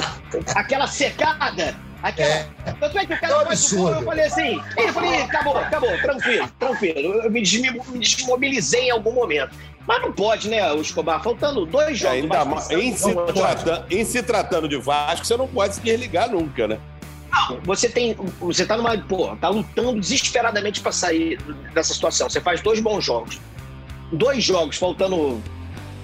Speaker 4: Aquela secada, aquela. Tanto é que o cara
Speaker 3: É um
Speaker 4: faz o gol, eu falei assim, eu falei, acabou, acabou, tranquilo, tranquilo. Eu me desmobilizei em algum momento. Mas não pode, né, o Escobar? Faltando dois
Speaker 5: É,
Speaker 4: jogos.
Speaker 5: ainda
Speaker 4: Vasco
Speaker 5: mais, em, se tratando, em se tratando de Vasco, você não pode se desligar nunca, né?
Speaker 4: Você tem. Você tá numa. Pô, tá lutando desesperadamente pra sair dessa situação. Você faz dois bons jogos. Dois jogos, faltando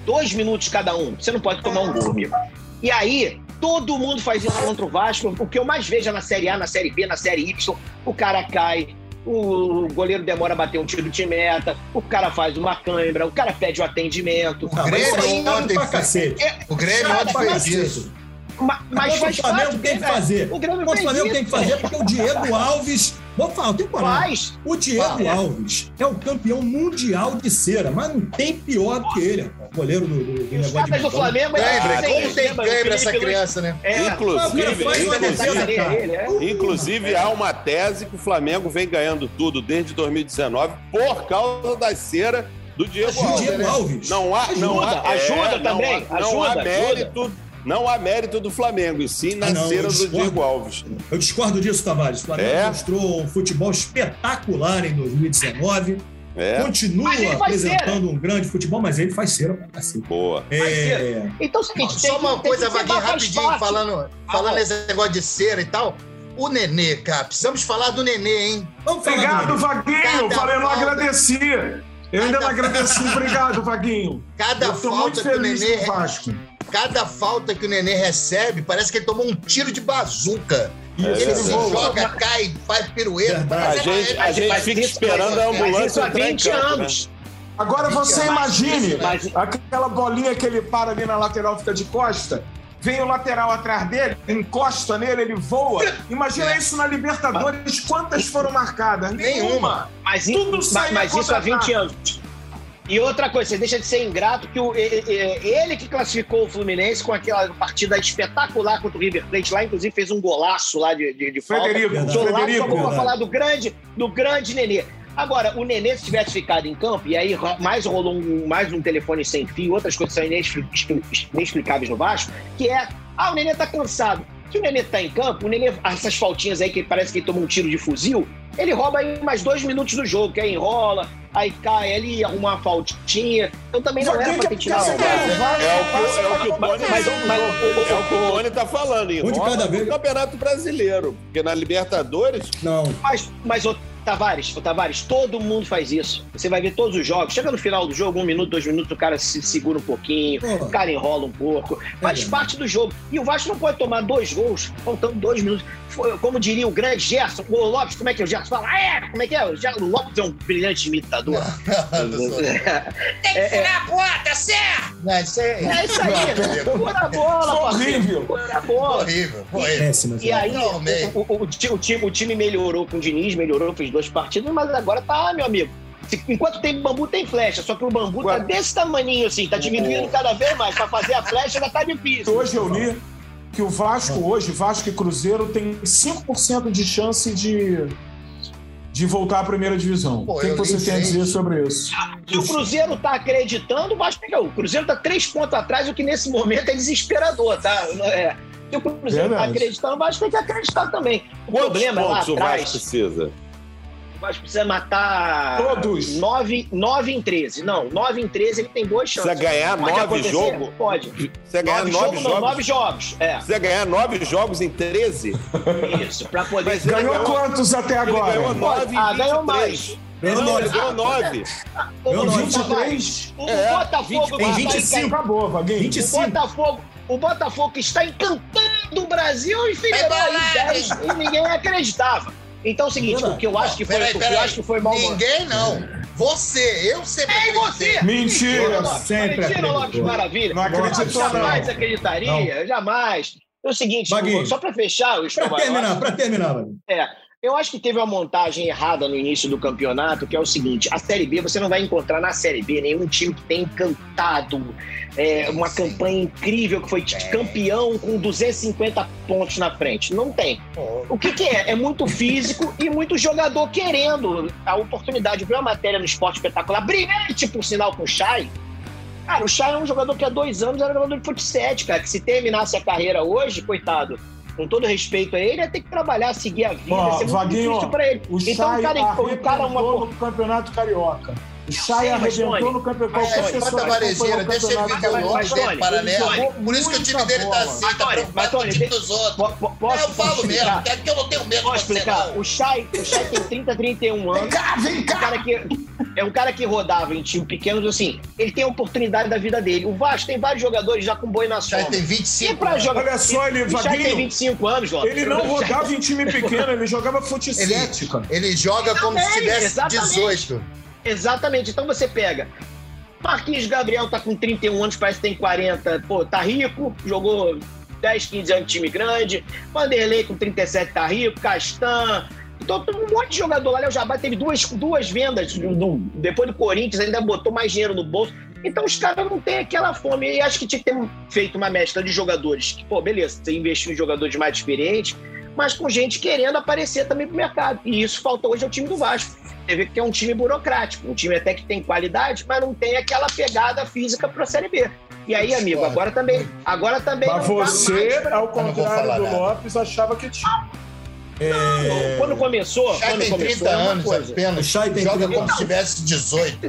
Speaker 4: dois minutos cada um. Você não pode tomar um gol, amigo. E aí, todo mundo faz isso contra o Vasco. O que eu mais vejo é na Série A, na Série B, na Série Y. O cara cai, o goleiro demora a bater um tiro de meta, o cara faz uma câimbra, o cara pede o atendimento.
Speaker 2: Mas
Speaker 3: Grêmio
Speaker 2: isso
Speaker 3: ontem fez-
Speaker 2: cacete.
Speaker 3: O Grêmio ontem fez isso.
Speaker 4: Ma- Mas
Speaker 2: o Flamengo tem que
Speaker 4: né?
Speaker 2: fazer.
Speaker 4: O Grêmio
Speaker 2: O
Speaker 4: fez
Speaker 2: Flamengo tem que fazer porque o Diego Alves. Vou falar, tem que falar.
Speaker 4: Faz.
Speaker 2: O Diego
Speaker 3: Fala.
Speaker 2: Alves é o campeão mundial de cera, mas não tem pior do que ele, rapaz. goleiro do, do, do negócio de
Speaker 4: do. Flamengo é
Speaker 3: como tem?
Speaker 4: O
Speaker 3: cãibra essa
Speaker 4: Luiz-
Speaker 3: criança, né?
Speaker 4: É,
Speaker 5: Inclusive,
Speaker 2: O
Speaker 5: inclusive,
Speaker 4: é.
Speaker 5: Inclusive, há uma tese que o Flamengo vem ganhando tudo desde 2019 por causa da cera do Diego
Speaker 2: O
Speaker 5: Alves.
Speaker 2: Diego Alves.
Speaker 5: Não há, não há,
Speaker 4: Ajuda, ajuda
Speaker 5: é, não
Speaker 4: também,
Speaker 5: há- Não há,
Speaker 4: ajuda,
Speaker 5: mérito, não há mérito do Flamengo, e sim na
Speaker 2: Ah, não,
Speaker 5: cera do. Diego Alves.
Speaker 2: Eu discordo disso, Tavares. O Flamengo
Speaker 5: É?
Speaker 2: mostrou um futebol espetacular em 2019.
Speaker 5: É,
Speaker 2: Continua apresentando um grande futebol, mas ele faz cera pra cacete.
Speaker 5: boa.
Speaker 2: É,
Speaker 4: Então, é o seguinte, tem
Speaker 3: Só uma coisa, Vaguinho, rapidinho,
Speaker 4: parte.
Speaker 3: falando, falando
Speaker 4: bom.
Speaker 3: nesse negócio de cera e tal. O Nenê, cara, precisamos falar do Nenê, hein?
Speaker 2: Vamos falar
Speaker 6: Obrigado,
Speaker 2: do
Speaker 6: Vaguinho.
Speaker 3: Cada
Speaker 6: Falei, eu não
Speaker 3: falta-
Speaker 6: agradeci. Eu ainda não agradeci. Obrigado, Vaguinho.
Speaker 3: Cada
Speaker 6: eu tô
Speaker 3: falta
Speaker 6: muito feliz
Speaker 3: Nenê
Speaker 6: com o Vasco.
Speaker 3: Cada falta que o Nenê recebe, parece que ele tomou um tiro de bazuca.
Speaker 6: Isso,
Speaker 3: ele
Speaker 6: ele
Speaker 3: se
Speaker 6: voa.
Speaker 3: joga, cai, faz pirueta.
Speaker 2: Verdade.
Speaker 5: A gente, a gente fica esperando a ambulância
Speaker 4: há
Speaker 5: entrar em
Speaker 4: 20
Speaker 5: campo, né?
Speaker 4: anos.
Speaker 6: Agora você imagine aquela bolinha que ele para ali na lateral, fica de costa. Vem o lateral atrás dele, encosta nele, ele voa. Imagina
Speaker 3: É.
Speaker 6: isso na Libertadores. Quantas foram marcadas?
Speaker 3: Nenhuma.
Speaker 4: Mas,
Speaker 6: Tudo
Speaker 4: mas, mas isso há
Speaker 6: contra-ataque.
Speaker 4: 20 anos. E outra coisa, você deixa de ser ingrato que o, ele que classificou o Fluminense com aquela partida espetacular contra o River Plate lá, inclusive fez um golaço lá de, de, de falta.
Speaker 6: Frederico,
Speaker 4: lá
Speaker 6: Frederico.
Speaker 4: só vou falar do grande, do grande Nenê. Agora, o Nenê, se tivesse ficado em campo, e aí mais rolou um, mais um telefone sem fio, outras coisas são inexpli- expli- inexplicáveis no Vasco, que é, ah, o Nenê tá cansado. Se o Nenê tá em campo, o Nenê, essas faltinhas aí que parece que ele toma um tiro de fuzil, ele rouba aí mais dois minutos do jogo, que aí enrola, aí cai ali, arruma uma faltinha. Então também não era pra ter tirado.
Speaker 5: É o que, é o que
Speaker 4: Mas- mas-
Speaker 5: é o que o Tony tá falando.
Speaker 2: Um de cada
Speaker 5: no
Speaker 2: vez.
Speaker 5: Campeonato Brasileiro. Porque na Libertadores,
Speaker 2: Não.
Speaker 4: Mas, mas Tavares, ô, Tavares, todo mundo faz isso. Você vai ver todos os jogos. Chega no final do jogo, um minuto, dois minutos, o cara se segura um pouquinho, o cara enrola um pouco. Faz
Speaker 2: É.
Speaker 4: parte do jogo. E o Vasco não pode tomar dois gols faltando dois minutos. Como diria o grande Gerson, o Lopes, como é que é o Gerson? Fala, ah, é, como é que é? O o Lopes é um brilhante imitador.
Speaker 8: Tem que furar a porta, certo?
Speaker 3: Não, isso é,
Speaker 4: É isso aí, né? Pura a bola.
Speaker 6: Horrível.
Speaker 4: Pura a bola.
Speaker 3: horrível, horrível.
Speaker 2: Péssima.
Speaker 4: E aí,
Speaker 3: Não,
Speaker 4: o, o- o o time, o time melhorou com o Diniz, melhorou, fez duas partidas, mas agora tá, meu amigo. Se- Enquanto tem bambu, tem flecha. Só que o bambu tá desse tamaninho assim, tá diminuindo cada vez mais. Pra fazer a flecha já tá difícil.
Speaker 6: Hoje eu li que o Vasco, hoje, Vasco e Cruzeiro tem 5% de chance de, de voltar à primeira divisão.
Speaker 3: Pô,
Speaker 6: o que, que você tem a dizer sobre isso?
Speaker 4: Se o Cruzeiro tá acreditando, o Vasco pegou. O Cruzeiro tá três pontos atrás, o que nesse momento é desesperador, tá? É, se o Cruzeiro tá
Speaker 6: Verdade.
Speaker 4: acreditando, o Vasco tem que acreditar também. O
Speaker 5: quantos
Speaker 4: problema é lá
Speaker 5: pontos o Vasco
Speaker 4: atrás.
Speaker 5: precisa?
Speaker 4: O Vasco precisa matar.
Speaker 6: Todos.
Speaker 4: 9, 9 em 13. Não, 9 em 13 ele tem boas chances.
Speaker 5: Precisa ganhar
Speaker 4: Pode
Speaker 5: nove
Speaker 4: acontecer?
Speaker 5: jogos?
Speaker 4: Pode.
Speaker 5: Precisa ganhar
Speaker 4: Nove
Speaker 5: nove
Speaker 4: jogos, não,
Speaker 5: jogos?
Speaker 4: nove jogos. É,
Speaker 5: Precisa ganhar nove jogos em 13?
Speaker 4: isso. Pra poder.
Speaker 5: Mas
Speaker 6: Ganhou
Speaker 5: ganhou-
Speaker 6: quantos até
Speaker 5: Ele ganhou
Speaker 6: agora?
Speaker 5: nove
Speaker 4: Ah,
Speaker 5: em
Speaker 4: ganhou
Speaker 5: 23.
Speaker 4: mais.
Speaker 5: Não, ele
Speaker 2: Ah,
Speaker 5: ganhou nove.
Speaker 4: Ô,
Speaker 2: Ganhou
Speaker 4: Tavares,
Speaker 6: 23?
Speaker 4: O
Speaker 5: É,
Speaker 4: Botafogo
Speaker 2: 20, tem
Speaker 4: que está
Speaker 2: 25.
Speaker 4: encan-
Speaker 6: Acabou, Vaguinho.
Speaker 4: O
Speaker 2: 25.
Speaker 4: Botafogo, o Botafogo está encantando o Brasil e
Speaker 8: Vai
Speaker 4: aí
Speaker 8: bolado,
Speaker 4: 10 e ninguém acreditava. Então é o seguinte,
Speaker 2: Verdade.
Speaker 4: o que eu acho que foi,
Speaker 3: Peraí,
Speaker 4: o que eu
Speaker 3: peraí.
Speaker 4: acho que foi mal
Speaker 3: Ninguém não. Você, eu sempre acreditei.
Speaker 4: você!
Speaker 6: Mentira.
Speaker 4: Lopes,
Speaker 2: Sempre
Speaker 4: Mentira. Lopes Maravilha.
Speaker 6: Não acreditou,
Speaker 4: jamais
Speaker 6: não.
Speaker 4: acreditaria, jamais. É o seguinte,
Speaker 2: Vaguinho.
Speaker 4: só para fechar, o eu
Speaker 2: terminar, pra terminar.
Speaker 4: É, eu acho que teve uma montagem errada no início do campeonato, que é o seguinte: a Série B, você não vai encontrar na Série B nenhum time que tenha encantado, é, uma campanha incrível que foi campeão com 250 pontos na frente. Não tem. O que, que é? É muito físico e muito jogador querendo a oportunidade. Eu vi uma matéria no Esporte Espetacular, brilhante, por sinal, com o Chay. Cara, o Chay é um jogador que há dois anos era jogador de futsal, cara, que se terminasse a carreira hoje, coitado, com todo respeito a ele, ia ter que trabalhar, seguir a vida, ia ser muito
Speaker 6: Vaguinho,
Speaker 4: difícil pra ele.
Speaker 6: O
Speaker 4: então,
Speaker 6: Chay
Speaker 4: o cara, o cara é uma...
Speaker 6: no Campeonato Carioca. O Chay
Speaker 4: sei, mas,
Speaker 6: arrebentou
Speaker 4: Tony,
Speaker 6: no Campeonato
Speaker 4: mas,
Speaker 6: acompanhou
Speaker 3: varejeira,
Speaker 6: o
Speaker 3: deixa ele
Speaker 6: Campeonato
Speaker 3: viver o
Speaker 4: Mas,
Speaker 3: nome
Speaker 4: mas,
Speaker 3: dele paralelo. Por isso que o time dele tá assim,
Speaker 4: Mas,
Speaker 3: tá preocupado
Speaker 4: mas,
Speaker 3: com o
Speaker 4: Tony,
Speaker 3: time dos outros. É, eu falo mesmo, é que eu não tenho medo de você,
Speaker 4: explicar?
Speaker 3: não.
Speaker 4: O Chay, o Chay tem 30, 31 anos.
Speaker 6: Vem cá, vem
Speaker 4: É
Speaker 6: cá.
Speaker 4: É um cara que rodava em time pequeno, assim, ele tem a oportunidade da vida dele. O Vasco tem vários jogadores já com boi na
Speaker 3: Já
Speaker 4: sombra.
Speaker 3: tem
Speaker 4: E
Speaker 3: 25.
Speaker 4: pra
Speaker 3: né?
Speaker 4: jogar.
Speaker 6: Olha só, ele,
Speaker 4: o Chay tem
Speaker 6: Vaguinho,
Speaker 4: 25 anos, Lopes.
Speaker 6: ele não rodava em time pequeno, ele jogava futsal,
Speaker 3: Ele-
Speaker 6: cara.
Speaker 3: Ele joga como se tivesse
Speaker 4: exatamente.
Speaker 3: 18.
Speaker 4: Exatamente. Então você pega. Marquinhos Gabriel tá com 31 anos, parece que tem 40. Pô, tá rico, jogou 10, 15 anos de time grande. Vanderlei com 37 tá rico, Castan. Então tem um monte de jogador lá. Léo Jabá teve duas, duas vendas. do- depois do Corinthians, ainda botou mais dinheiro no bolso. Então os caras não têm aquela fome. E acho que tinha que ter feito uma mescla de jogadores. Que, pô, beleza, você investiu em jogadores mais experientes, mas com gente querendo aparecer também pro mercado. E isso falta hoje ao time do Vasco. Você vê que é um time burocrático, um time até que tem qualidade, mas não tem aquela pegada física para a Série B. E aí, amigo, agora também, agora também
Speaker 6: Mas
Speaker 4: não tá
Speaker 6: você,
Speaker 4: mais pra-
Speaker 6: ao contrário do
Speaker 3: nada.
Speaker 6: Lopes, achava que tinha.
Speaker 2: É,
Speaker 4: Quando começou,
Speaker 3: Já
Speaker 4: quando
Speaker 3: tem
Speaker 4: começou,
Speaker 3: 30
Speaker 4: é uma
Speaker 3: anos
Speaker 4: coisa.
Speaker 3: apenas.
Speaker 2: Chay tem
Speaker 3: Joga
Speaker 2: 30.
Speaker 3: como se tivesse 18.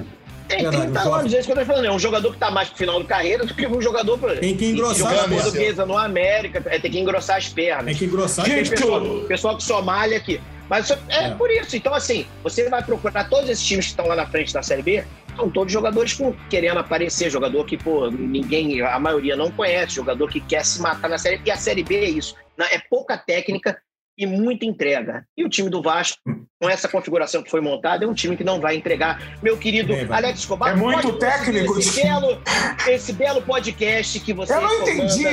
Speaker 4: Tem
Speaker 2: Verdade,
Speaker 4: 30
Speaker 2: o Jovem.
Speaker 4: anos, é isso que eu tô falando. É um jogador que tá mais pro final do carreira do que um jogador pra,
Speaker 2: Tem que engrossar
Speaker 4: jogar
Speaker 2: a perna.
Speaker 4: portuguesa no América. É, tem que engrossar as pernas.
Speaker 2: Tem que engrossar.
Speaker 4: Tem
Speaker 6: Gente,
Speaker 4: pessoal,
Speaker 6: que-
Speaker 4: pessoal que só malha aqui. Mas é,
Speaker 2: É.
Speaker 4: por isso. Então, assim, você vai procurar todos esses times que estão lá na frente da Série B, são todos jogadores com, querendo aparecer, jogador que, pô, ninguém, a maioria não conhece, jogador que quer se matar na Série B. E a Série B é isso. É pouca técnica e muita entrega. E o time do Vasco, com essa configuração que foi montada, é um time que não vai entregar. Meu querido. Alex Escobar,
Speaker 6: É muito técnico.
Speaker 4: Esse belo, esse belo podcast que você
Speaker 6: Eu não entendi.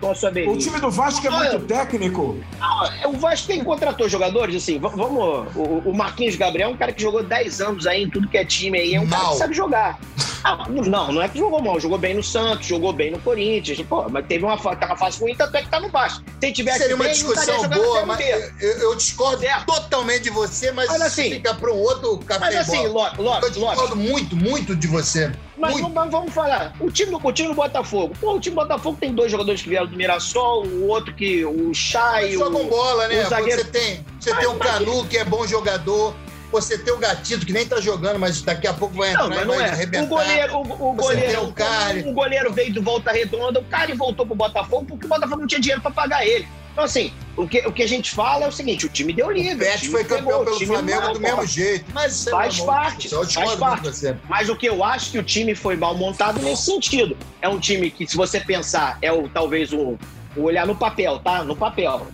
Speaker 4: com a sua
Speaker 6: O time do Vasco é muito técnico.
Speaker 4: Ah, O Vasco tem contratou jogadores, assim, vamos. O, o Marquinhos Gabriel é um cara que jogou 10 anos aí em tudo que é time aí, é um cara
Speaker 3: Mal.
Speaker 4: que sabe jogar. Ah, não, não é que jogou mal, jogou bem no Santos, jogou bem no Corinthians, pô, mas teve uma, tá uma fase ruim, tanto é que tá no Vasco. Se tivesse
Speaker 3: Seria uma
Speaker 4: bem,
Speaker 3: discussão boa, mas eu, eu discordo
Speaker 4: Certo.
Speaker 3: totalmente de você, mas,
Speaker 4: Mas
Speaker 3: isso
Speaker 4: assim-
Speaker 3: fica para um outro café
Speaker 4: Mas assim,
Speaker 3: bola.
Speaker 4: Lopes, Lopes,
Speaker 3: Eu discordo muito, muito de você.
Speaker 4: Mas
Speaker 3: Muito.
Speaker 4: vamos, vamos falar. O time, do, o time do Botafogo. Pô, o time do Botafogo tem dois jogadores que vieram do Mirassol, o outro que. O Chay.
Speaker 3: Jogam
Speaker 4: o,
Speaker 3: bola, né?
Speaker 4: o
Speaker 3: Você tem, você
Speaker 4: Mas-
Speaker 3: tem o
Speaker 4: mas-
Speaker 3: Canu, que é bom jogador. Você tem o Gatito, que nem tá jogando, mas daqui a pouco vai entrar
Speaker 4: Não, mas não
Speaker 3: vai
Speaker 4: é.
Speaker 3: arrebentar.
Speaker 4: O goleiro, o, o goleiro,
Speaker 3: o Cari.
Speaker 4: o goleiro veio do Volta Redonda, o cara voltou pro Botafogo porque o Botafogo não tinha dinheiro pra pagar ele. Então, assim, o que, o que a gente fala é o seguinte: o time deu
Speaker 3: O
Speaker 4: livre.
Speaker 3: Pet
Speaker 4: time
Speaker 3: foi campeão
Speaker 4: pegou, o
Speaker 3: pelo Flamengo
Speaker 4: não,
Speaker 3: do mesmo jeito. Mas é
Speaker 4: Faz
Speaker 3: normal.
Speaker 4: parte, faz
Speaker 3: de você.
Speaker 4: Mas o que eu acho que o time foi mal montado nesse sentido. É um time que, se você pensar, é o talvez o, o olhar no papel, tá? No papel.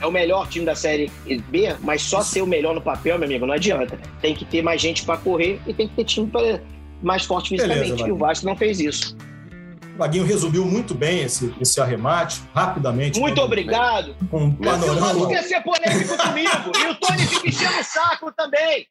Speaker 4: É o melhor time da Série B, mas só ser o melhor no papel, meu amigo, não adianta. Tem que ter mais gente pra correr e tem que ter time pra, mais forte
Speaker 2: Beleza,
Speaker 4: fisicamente. e o. Vasco não fez isso.
Speaker 2: O Vaguinho resumiu muito bem esse, esse arremate, rapidamente.
Speaker 4: Muito obrigado.
Speaker 2: Com um
Speaker 4: Mas o
Speaker 2: panorama.
Speaker 4: quer ser polêmico comigo. E o Tony fica enchendo o saco também.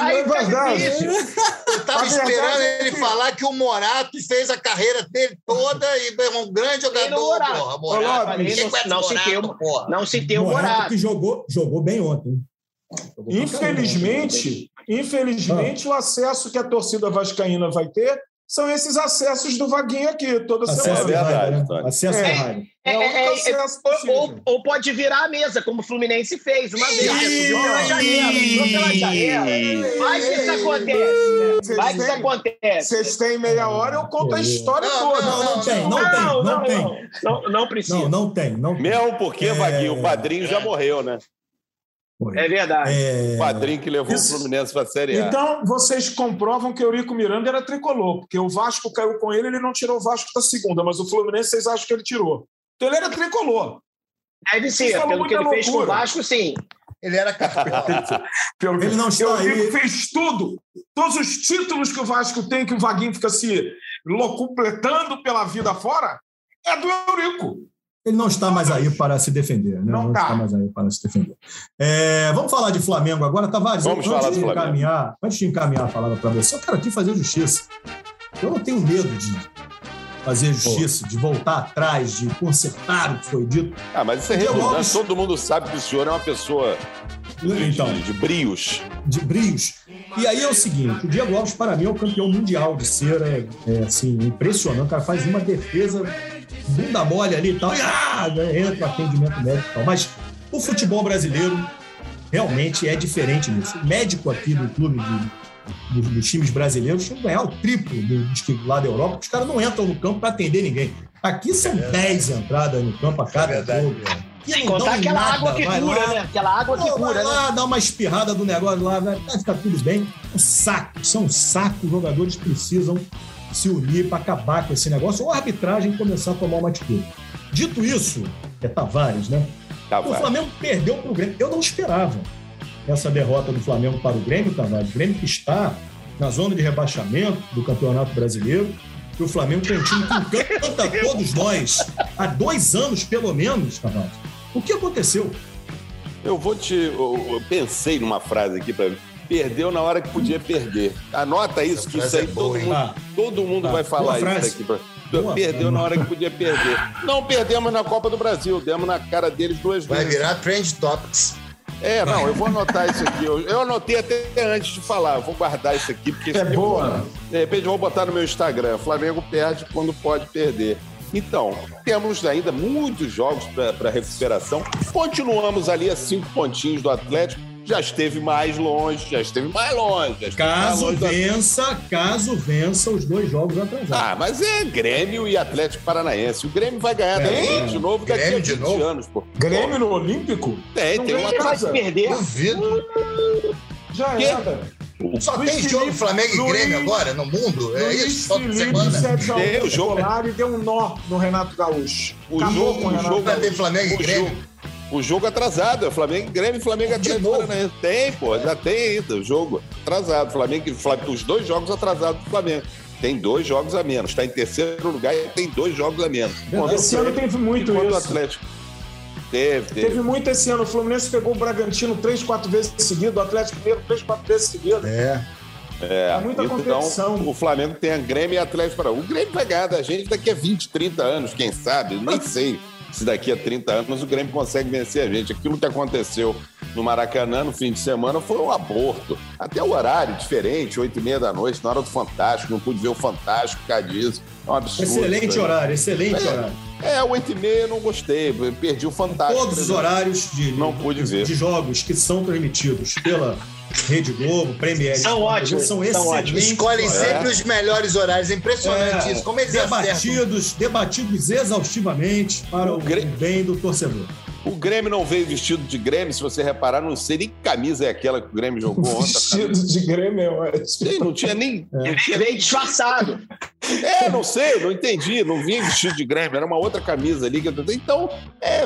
Speaker 4: Aí
Speaker 6: É verdade.
Speaker 4: difícil.
Speaker 3: Eu tava
Speaker 6: A verdade
Speaker 3: esperando
Speaker 6: é
Speaker 3: ele
Speaker 6: que-
Speaker 3: falar que o Morato fez a carreira dele toda e é um grande jogador,
Speaker 4: Morato.
Speaker 3: porra.
Speaker 4: Não-
Speaker 3: Morato,
Speaker 4: citei o-
Speaker 3: porra.
Speaker 4: Não citei o
Speaker 2: Morato
Speaker 4: Morato.
Speaker 2: que jogou, jogou bem ontem.
Speaker 6: Infelizmente, infelizmente, o acesso que a torcida vascaína vai ter são esses acessos do Vaguinho aqui, toda
Speaker 2: caramba.
Speaker 6: semana.
Speaker 2: Acesso de
Speaker 5: verdade,
Speaker 2: né? Acesso
Speaker 6: É. É
Speaker 4: É, é,
Speaker 6: acesso
Speaker 4: Ou, ou- pode virar a mesa, como o Fluminense fez uma vez. Subiu pela janela, subiu pela janela. Vai que isso acontece, né? Que isso
Speaker 6: têm-
Speaker 4: acontece.
Speaker 6: Vocês têm meia hora, eu conto a história
Speaker 3: Não,
Speaker 6: toda.
Speaker 2: Não, não tem, não
Speaker 4: não,
Speaker 2: tem,
Speaker 4: não,
Speaker 2: não tem.
Speaker 4: não, não, não precisa.
Speaker 2: Não, não tem, não tem.
Speaker 5: Mesmo porque,
Speaker 2: É.
Speaker 5: Vaguinho, o padrinho já morreu, né?
Speaker 4: É verdade.
Speaker 2: É,
Speaker 5: O padrinho que levou
Speaker 6: Isso.
Speaker 5: o Fluminense pra Série A.
Speaker 6: Então, vocês comprovam que Eurico Miranda era tricolor, porque o Vasco caiu com ele, ele não tirou o Vasco da segunda, mas o Fluminense vocês acham que ele tirou. Então ele era tricolor.
Speaker 4: Deve ser,
Speaker 6: falou
Speaker 4: pelo que ele
Speaker 6: muita
Speaker 4: fez com o
Speaker 6: loucura.
Speaker 4: Vasco, sim.
Speaker 3: Ele era.
Speaker 6: Pelo
Speaker 2: Ele não está
Speaker 6: Eurico
Speaker 2: aí.
Speaker 6: fez tudo. Todos os títulos que o Vasco tem, que o Vaguinho fica se locupletando pela vida fora, é do Eurico.
Speaker 2: Ele não está mais aí para se defender, né?
Speaker 6: Não
Speaker 2: Não,
Speaker 6: tá.
Speaker 2: está mais aí para se defender. É, vamos falar de Flamengo agora, Tavares.
Speaker 5: Vamos
Speaker 2: antes
Speaker 5: falar
Speaker 2: de encaminhar, antes de encaminhar a palavra para você, eu quero aqui fazer justiça. Eu não tenho medo de fazer justiça, de voltar atrás, de consertar o que foi dito.
Speaker 5: Ah, mas isso é redundante. Todo mundo sabe que o senhor é uma pessoa de,
Speaker 2: Então,
Speaker 5: de, de brios.
Speaker 2: de brios. E aí é o seguinte, o Diego Alves, para mim, é o campeão mundial de cera. É, é, assim, impressionante. O cara faz uma defesa bunda mole ali e tal. E, ah, né, entra o atendimento médico e tal. Mas o futebol brasileiro realmente é diferente nisso. O médico aqui do clube de, dos, dos times brasileiros tinha que ganhar o triplo dos que lá da Europa, porque os caras não entram no campo para atender ninguém. Aqui são 10 entradas no campo a cada
Speaker 3: verdade,
Speaker 2: jogo. Aqui
Speaker 4: Sem contar aquela
Speaker 2: nada,
Speaker 4: água que
Speaker 2: vai
Speaker 4: cura,
Speaker 2: lá,
Speaker 4: né? Aquela água que
Speaker 2: Pô, vai
Speaker 4: cura, né?
Speaker 2: lá, dá uma espirrada do negócio lá, vai, vai ficar tudo bem. Um saco, são um saco. Os jogadores precisam se unir para acabar com esse negócio ou a arbitragem começar a tomar uma atitude. Dito isso, é Tavares, né?
Speaker 5: Tá,
Speaker 2: O. Flamengo perdeu para o Grêmio. Eu não esperava essa derrota do Flamengo para o Grêmio, Tavares. O Grêmio que está na zona de rebaixamento do Campeonato Brasileiro. E o Flamengo tem um time que encanta todos nós há dois anos, pelo menos, Tavares. O que aconteceu?
Speaker 5: Eu vou te. Eu, eu pensei numa frase aqui mim. Perdeu na hora que podia perder. Anota isso, que isso aí
Speaker 3: é
Speaker 5: todo
Speaker 3: boa,
Speaker 5: mundo,
Speaker 2: Ah,
Speaker 5: todo mundo
Speaker 2: Ah,
Speaker 5: vai
Speaker 2: boa
Speaker 5: falar isso aqui.
Speaker 2: Boa
Speaker 5: Perdeu
Speaker 2: frase.
Speaker 5: na hora que podia perder. Não perdemos na Copa do Brasil, demos na cara deles duas
Speaker 3: Vai
Speaker 5: vezes.
Speaker 3: virar Trend Topics.
Speaker 5: É, não, eu vou anotar isso aqui. Eu, eu anotei até antes de falar. Eu vou guardar isso aqui, porque isso
Speaker 6: É
Speaker 5: aqui
Speaker 6: boa.
Speaker 5: De repente eu vou botar no meu Instagram. Flamengo perde quando pode perder. Então, temos ainda muitos jogos para recuperação. Continuamos ali a cinco pontinhos do Atlético. Já esteve mais longe, já esteve mais longe. Esteve mais
Speaker 2: Caso
Speaker 5: longe
Speaker 2: vença, caso vença os dois jogos atrasados.
Speaker 5: Ah, mas é Grêmio e Atlético Paranaense. O Grêmio vai ganhar
Speaker 2: É.
Speaker 5: de novo daqui
Speaker 3: Grêmio
Speaker 5: a
Speaker 3: de
Speaker 5: 20
Speaker 3: novo?
Speaker 5: anos, pô.
Speaker 6: Grêmio no Olímpico?
Speaker 5: Tem,
Speaker 6: Não
Speaker 5: tem uma
Speaker 4: Ele vai
Speaker 6: casa.
Speaker 4: perder.
Speaker 3: Duvido.
Speaker 6: Já
Speaker 5: Quê?
Speaker 6: era.
Speaker 3: Só
Speaker 6: Luiz
Speaker 3: tem jogo
Speaker 6: Felipe-
Speaker 3: Flamengo e
Speaker 6: Luiz-
Speaker 3: Grêmio agora no mundo? É
Speaker 6: Luiz
Speaker 3: isso? Toda
Speaker 6: Felipe
Speaker 3: semana?
Speaker 6: 7 a 1
Speaker 5: Tem o jogo, né?
Speaker 6: Escolar e deu um nó no Renato Gaúcho.
Speaker 5: O
Speaker 6: Acabou
Speaker 5: jogo-
Speaker 6: com o
Speaker 5: o
Speaker 6: Renato
Speaker 5: jogo-
Speaker 3: Vai ter
Speaker 6: Gaúcho.
Speaker 3: Flamengo e
Speaker 5: O
Speaker 3: Grêmio?
Speaker 5: O jogo atrasado, é Flamengo, Grêmio e Flamengo Atlético
Speaker 3: novo?
Speaker 5: Paranaense. Tem, pô, já tem ainda o jogo atrasado. Flamengo, Flamengo, os dois jogos atrasados do Flamengo. Tem dois jogos a menos. Está em terceiro lugar e tem dois jogos a menos. Quando
Speaker 6: Esse ano teve muito
Speaker 5: quando o
Speaker 6: isso.
Speaker 5: Atlético. Teve, teve.
Speaker 6: Teve muito esse ano. O Fluminense pegou o Bragantino três, quatro vezes seguido, o Atlético Mineiro três, quatro vezes seguido.
Speaker 3: É.
Speaker 5: É,
Speaker 6: muita
Speaker 5: então,
Speaker 6: competição.
Speaker 5: o Flamengo tem a Grêmio e Atlético Paranaense. O Grêmio vai ganhar da gente daqui a 20, 30 anos, quem sabe? Nem sei se daqui a 30 anos o Grêmio consegue vencer a gente. Aquilo que aconteceu no Maracanã no fim de semana foi um aborto. Até o horário diferente, 8 e meia da noite, na hora do Fantástico. Não pude ver o Fantástico por causa disso. É um absurdo.
Speaker 2: Excelente
Speaker 5: aí.
Speaker 2: horário, excelente
Speaker 5: É.
Speaker 2: horário.
Speaker 5: É, 8 e meia eu não gostei. Perdi o Fantástico.
Speaker 2: Todos os horários de,
Speaker 5: Não pude
Speaker 2: de,
Speaker 5: ver.
Speaker 2: de jogos que são transmitidos pela Rede Globo, Premier
Speaker 4: São ótimos,
Speaker 2: são
Speaker 4: são
Speaker 2: excelentes.
Speaker 4: ótimos.
Speaker 3: Escolhem
Speaker 5: É.
Speaker 3: sempre os melhores horários. É impressionante
Speaker 2: É,
Speaker 3: isso. Como eles acertam.
Speaker 2: debatidos, debatidos exaustivamente para o,
Speaker 5: Grê-
Speaker 2: bem do torcedor.
Speaker 5: O Grêmio não veio vestido de Grêmio, se você reparar, não sei nem que camisa é aquela que o Grêmio jogou ontem.
Speaker 6: Vestido de Grêmio é ótimo.
Speaker 5: Não tinha nem.
Speaker 4: Ele veio disfarçado.
Speaker 5: É, não sei, não entendi. Não vinha vestido de Grêmio, era uma outra camisa ali. Então, é,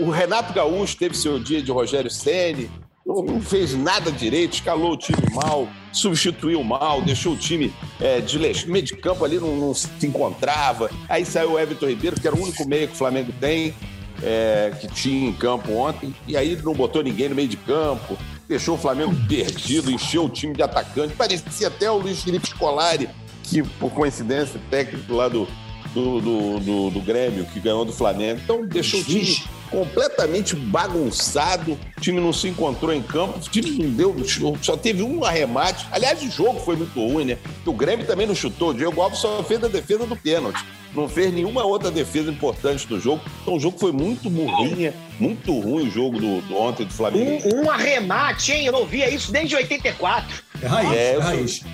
Speaker 5: o, o Renato Gaúcho teve seu dia de Rogério Ceni, não, não fez nada direito, escalou o time mal, substituiu mal, deixou o time é, de meio de campo ali, não, não se encontrava. Aí saiu o Everton Ribeiro, que era o único meio que o Flamengo tem, é, que tinha em campo ontem, e aí não botou ninguém no meio de campo. Deixou o Flamengo perdido, encheu o time de atacante. Parecia até o Luiz Felipe Scolari, que, por coincidência, técnico lá do, do, do, do- do Grêmio, que ganhou do Flamengo. Então, deixou o time completamente bagunçado. O time não se encontrou em campo. O time não deu. Só teve um arremate. Aliás, o jogo foi muito ruim, né? Porque o Grêmio também não chutou. O Diego Alves só fez a defesa do pênalti. Não fez nenhuma outra defesa importante do jogo. Então, o jogo foi muito burrinha, muito ruim o jogo do, do ontem do Flamengo.
Speaker 4: Um, um arremate, hein? Eu não via isso desde 84.
Speaker 2: É raiz,
Speaker 5: É,
Speaker 2: é, raiz.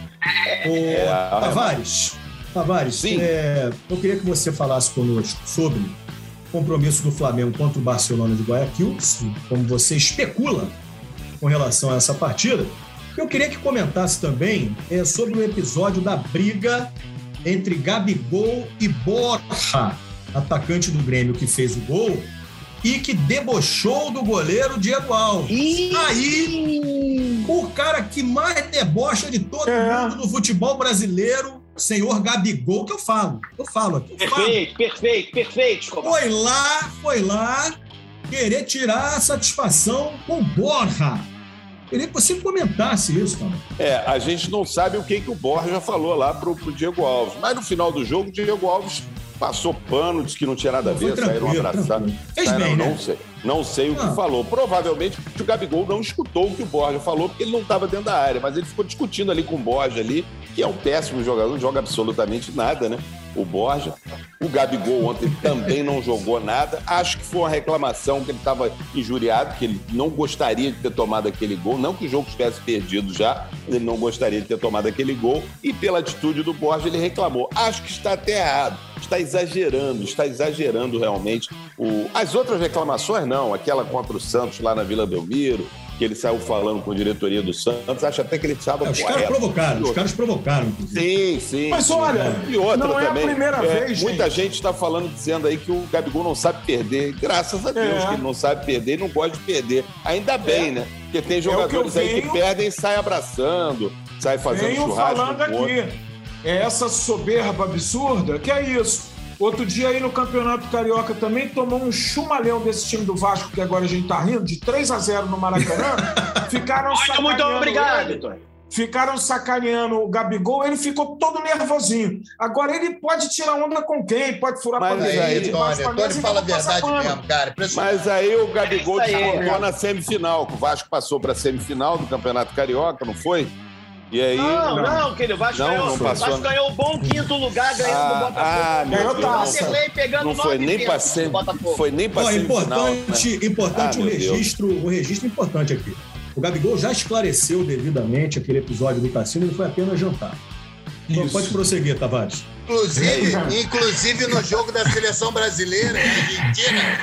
Speaker 5: É, a-
Speaker 2: Tavares, Tavares
Speaker 5: Sim.
Speaker 2: é, eu queria que você falasse conosco sobre o compromisso do Flamengo contra o Barcelona de Guayaquil, como você especula com relação a essa partida. Eu queria que comentasse também é, sobre o episódio da briga entre Gabigol e Borja, atacante do Grêmio que fez o gol e que debochou do goleiro Diego Alves. Aí, o cara que mais debocha de todo
Speaker 6: É.
Speaker 2: mundo no futebol brasileiro, senhor Gabigol, que eu falo. Eu falo aqui. Eu falo.
Speaker 4: Perfeito, perfeito, perfeito, Escobar.
Speaker 2: Foi lá, foi lá querer tirar a satisfação com Borja. Queria que você comentasse isso, cara.
Speaker 5: É, a gente não sabe o que, que o Borja falou lá pro, pro Diego Alves. Mas no final do jogo, o Diego Alves passou pano, disse que não tinha nada a ver, saíram abraçados. Saíram,
Speaker 2: né?
Speaker 5: não sei. Não sei o
Speaker 2: Ah.
Speaker 5: que falou. Provavelmente o Gabigol não escutou o que o Borja falou, porque ele não estava dentro da área, mas ele ficou discutindo ali com o Borja ali, que é um péssimo jogador, não joga absolutamente nada, né? O Borja. O Gabigol ontem também não jogou nada. Acho que foi uma reclamação que ele estava injuriado, que ele não gostaria de ter tomado aquele gol. Não que o jogo estivesse perdido já, ele não gostaria de ter tomado aquele gol. E pela atitude do Borja, ele reclamou. Acho que está até errado. Está exagerando, está exagerando realmente. O... As outras reclamações, não. Aquela contra o Santos lá na Vila Belmiro, que ele saiu falando com a diretoria do Santos. Acho até que ele estava
Speaker 2: É, os caras provocaram, os caras provocaram.
Speaker 5: Sim, sim.
Speaker 6: Mas
Speaker 5: sim.
Speaker 6: olha,
Speaker 5: e outra
Speaker 6: não é a
Speaker 5: também.
Speaker 6: primeira vez,
Speaker 5: Muita
Speaker 6: gente.
Speaker 5: está falando, dizendo aí que o Gabigol não sabe perder. Graças a Deus
Speaker 6: É.
Speaker 5: que ele não sabe perder e não gosta de perder. Ainda bem, né? Porque tem
Speaker 6: É o que
Speaker 5: jogadores aí que
Speaker 6: venho-
Speaker 5: perdem e saem abraçando, saem fazendo
Speaker 6: Venho
Speaker 5: churrasco.
Speaker 6: falando aqui. É essa soberba absurda que é isso. Outro dia aí no Campeonato Carioca também tomou um chumalhão desse time do Vasco, que agora a gente tá rindo, de 3 a 0 no Maracanã. Ficaram
Speaker 4: Muito, muito
Speaker 6: sacaneando
Speaker 4: obrigado. Vitor.
Speaker 6: Ficaram sacaneando o Gabigol, ele ficou todo nervosinho. Agora ele pode tirar onda com quem? Pode furar
Speaker 5: Mas
Speaker 6: pra
Speaker 5: aí,
Speaker 6: dentro,
Speaker 3: Tony, Tony fala a
Speaker 6: passa
Speaker 3: verdade
Speaker 6: pano.
Speaker 3: mesmo, cara.
Speaker 5: Mas aí o Gabigol
Speaker 4: É
Speaker 5: descontou
Speaker 4: é.
Speaker 5: na semifinal, o Vasco passou para a semifinal do Campeonato Carioca, não foi? E aí.
Speaker 4: Não, não, querido. O Vasco,
Speaker 5: Não,
Speaker 4: ganhou,
Speaker 5: não
Speaker 4: o
Speaker 5: passou.
Speaker 4: Vasco ganhou um bom quinto lugar ganhando
Speaker 5: Ah,
Speaker 4: do Botafogo.
Speaker 5: ah, meu
Speaker 6: Ganhou
Speaker 5: Deus.
Speaker 6: taça.
Speaker 4: Vanderlei pegando
Speaker 5: Não foi nem para ser,
Speaker 4: Botafogo.
Speaker 5: foi nem para semifinal.
Speaker 2: importante,
Speaker 5: né?
Speaker 2: importante
Speaker 5: Ah,
Speaker 2: um
Speaker 5: Deus.
Speaker 2: registro, um registro importante aqui. O Gabigol já esclareceu devidamente aquele episódio do cassino, ele foi apenas jantar. Então,
Speaker 6: Isso.
Speaker 2: pode prosseguir, Tavares.
Speaker 3: Inclusive, inclusive no jogo da seleção brasileira, Argentina,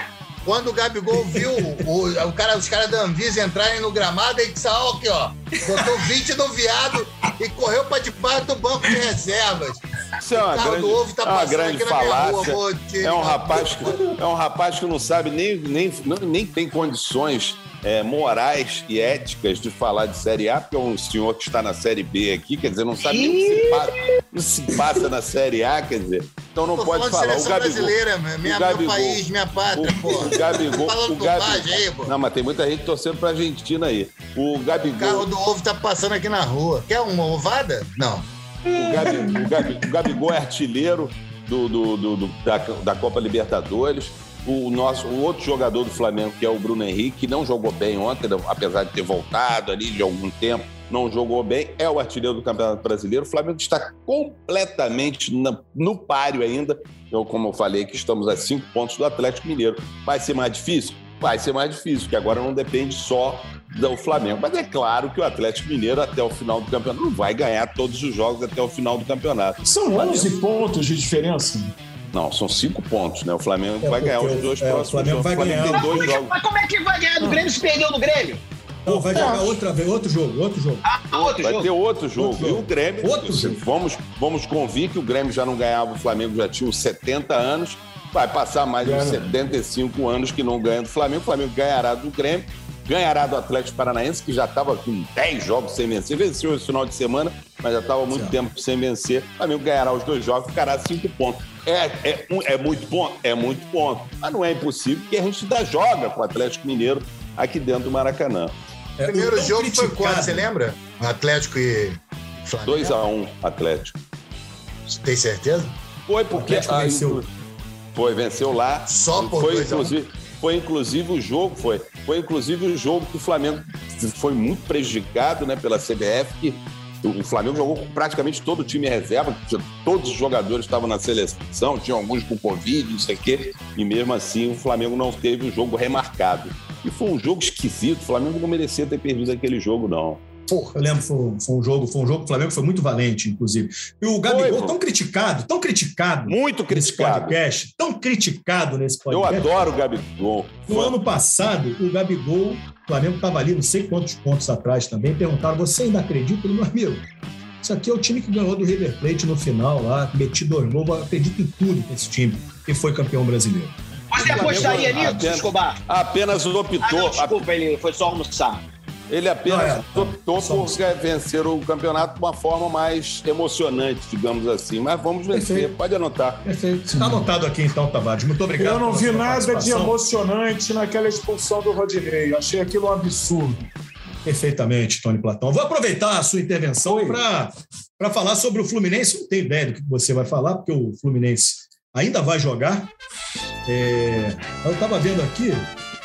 Speaker 3: quando o Gabigol viu o, o cara, os caras da Anvisa entrarem no gramado, ele disse, ó, aqui, ó, botou 20 no viado e correu pra debaixo do banco de reservas.
Speaker 5: Isso é uma grande,
Speaker 3: do ovo tá
Speaker 5: é uma grande
Speaker 3: rua,
Speaker 5: falácia.
Speaker 3: te-
Speaker 5: É um rapaz que, é um rapaz que não sabe nem, nem, nem tem condições é, morais e éticas de falar de Série A, porque é um senhor que está na Série B aqui, quer dizer, não sabe nem o que se passa, o que se passa na Série A, quer dizer, então não
Speaker 3: Tô
Speaker 5: pode falar. O Gabigol,
Speaker 3: brasileira, minha,
Speaker 5: o
Speaker 3: meu
Speaker 5: Gabigol-
Speaker 3: país, minha pátria,
Speaker 5: o,
Speaker 3: pô.
Speaker 5: o Gabigol,
Speaker 3: Tá falando
Speaker 5: o
Speaker 3: bobagem aí, pô.
Speaker 5: Não, mas tem muita gente torcendo pra Argentina aí. O
Speaker 3: O carro
Speaker 5: Gabigol,
Speaker 3: do ovo tá passando aqui na rua. Quer uma ovada? Não.
Speaker 5: o Gabi- o Gabi- o Gabigol é artilheiro do, do- do- do- da, da Copa Libertadores. O, nosso, o outro jogador do Flamengo, que é o Bruno Henrique, que não jogou bem ontem, apesar de ter voltado ali de algum tempo, não jogou bem, é o artilheiro do Campeonato Brasileiro. O Flamengo está completamente na- no páreo ainda. Eu, como eu falei, que estamos a cinco pontos do Atlético Mineiro. Vai ser mais difícil? Vai ser mais difícil, porque agora não depende só do Flamengo. Mas é claro que o Atlético Mineiro, até o final do campeonato, não vai ganhar todos os jogos até o final do campeonato.
Speaker 6: São 11 pontos de diferença.
Speaker 5: Não, são cinco pontos, né? O Flamengo
Speaker 2: É,
Speaker 5: vai ganhar os dois
Speaker 2: o- é, o
Speaker 5: próximos
Speaker 2: Flamengo
Speaker 5: jogos.
Speaker 2: vai
Speaker 5: O Flamengo
Speaker 2: ganhar.
Speaker 5: tem dois jogos.
Speaker 4: Mas como é que vai ganhar do Grêmio se perdeu no Grêmio?
Speaker 2: Não, vai jogar outra vez, outro jogo, outro jogo.
Speaker 4: Ah, outro
Speaker 5: Vai
Speaker 4: jogo.
Speaker 5: ter outro jogo.
Speaker 2: Outro
Speaker 5: E
Speaker 2: jogo.
Speaker 5: o Grêmio,
Speaker 2: Outro
Speaker 5: se
Speaker 2: jogo.
Speaker 5: vamos, vamos convir que o Grêmio já não ganhava, o Flamengo já tinha uns 70 anos, vai passar mais uns
Speaker 6: Ganha.
Speaker 5: 75 anos que não ganha do Flamengo. O Flamengo ganhará do Grêmio, ganhará do Atlético Paranaense, que já estava com 10 jogos sem vencer. Venceu esse final de semana, mas já estava há muito
Speaker 2: Certo.
Speaker 5: tempo sem vencer. O Flamengo ganhará os dois jogos, ficará 5 pontos. É, é, um- é muito ponto? É muito ponto. Mas não é impossível, porque a gente ainda joga com o Atlético Mineiro aqui dentro do Maracanã.
Speaker 2: É,
Speaker 3: O primeiro jogo foi
Speaker 2: criticado-
Speaker 3: quando, você lembra? Atlético e Flamengo.
Speaker 5: 2x1 Atlético.
Speaker 3: Tem certeza?
Speaker 5: Foi porque
Speaker 2: Atlético venceu.
Speaker 5: Foi, venceu lá.
Speaker 3: Só por
Speaker 5: foi
Speaker 3: 2 a 1.
Speaker 5: inclusive, foi inclusive o jogo, foi. Foi inclusive o jogo que o Flamengo foi muito prejudicado, né, pela CBF, que o Flamengo jogou com praticamente todo o time reserva, todos os jogadores estavam na seleção, tinham alguns com Covid, não sei o quê, e mesmo assim o Flamengo não teve o jogo remarcado. E foi um jogo esquisito, o Flamengo não merecia ter perdido aquele jogo, não.
Speaker 2: Eu lembro, foi, foi um jogo, foi um jogo que o Flamengo foi muito valente, inclusive. E o Gabigol,
Speaker 5: pô.
Speaker 2: tão criticado, tão criticado
Speaker 5: Muito
Speaker 2: nesse
Speaker 5: criticado.
Speaker 2: podcast, tão criticado nesse
Speaker 5: Eu
Speaker 2: podcast.
Speaker 5: adoro o Gabigol.
Speaker 2: No ano passado, o Gabigol, o Flamengo estava ali, não sei quantos pontos atrás também, perguntaram: você ainda acredita? Ele, meu amigo, isso aqui é o time que ganhou do River Plate no final lá, meti dois gols, eu acredito em tudo com esse time e foi campeão brasileiro.
Speaker 4: Você apostaria nisso,
Speaker 5: apenas-
Speaker 4: Escobar?
Speaker 5: Apenas
Speaker 4: Ah, não,
Speaker 5: optou,
Speaker 4: desculpa, ele foi só almoçar.
Speaker 5: Ele apenas
Speaker 2: é.
Speaker 5: optou
Speaker 2: Só
Speaker 5: por vencer o campeonato de uma forma mais emocionante, digamos assim. Mas vamos vencer,
Speaker 2: Perfeito.
Speaker 5: pode anotar.
Speaker 2: Perfeito. Está anotado aqui então, Tavares. Muito obrigado.
Speaker 6: Eu não vi nada de emocionante naquela expulsão do Rodinei. Achei aquilo um absurdo.
Speaker 2: Perfeitamente, Tony Platão. Vou aproveitar a sua intervenção para falar sobre o Fluminense. Não tenho ideia do que você vai falar, porque o Fluminense ainda vai jogar. É, eu estava vendo aqui,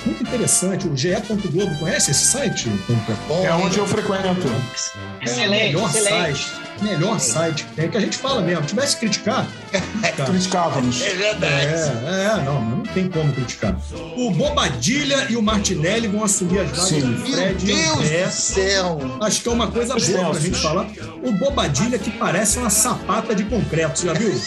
Speaker 2: muito interessante, o GE. Globo. Conhece esse site,
Speaker 6: É onde eu frequento.
Speaker 2: É o
Speaker 4: Excelente,
Speaker 2: melhor
Speaker 4: excelente.
Speaker 2: site. Melhor site que tem, que a gente fala mesmo. Se tivesse que criticar,
Speaker 6: Criticávamos.
Speaker 3: É verdade.
Speaker 2: É, é, não, não tem como criticar. O Bobadilha e o Martinelli vão assumir as vagas do
Speaker 3: Meu
Speaker 2: Fred e
Speaker 3: Deus do céu.
Speaker 2: Acho que é uma coisa boa pra
Speaker 6: Pensos.
Speaker 2: gente falar. O Bobadilha que parece uma sapata de concreto, você já viu?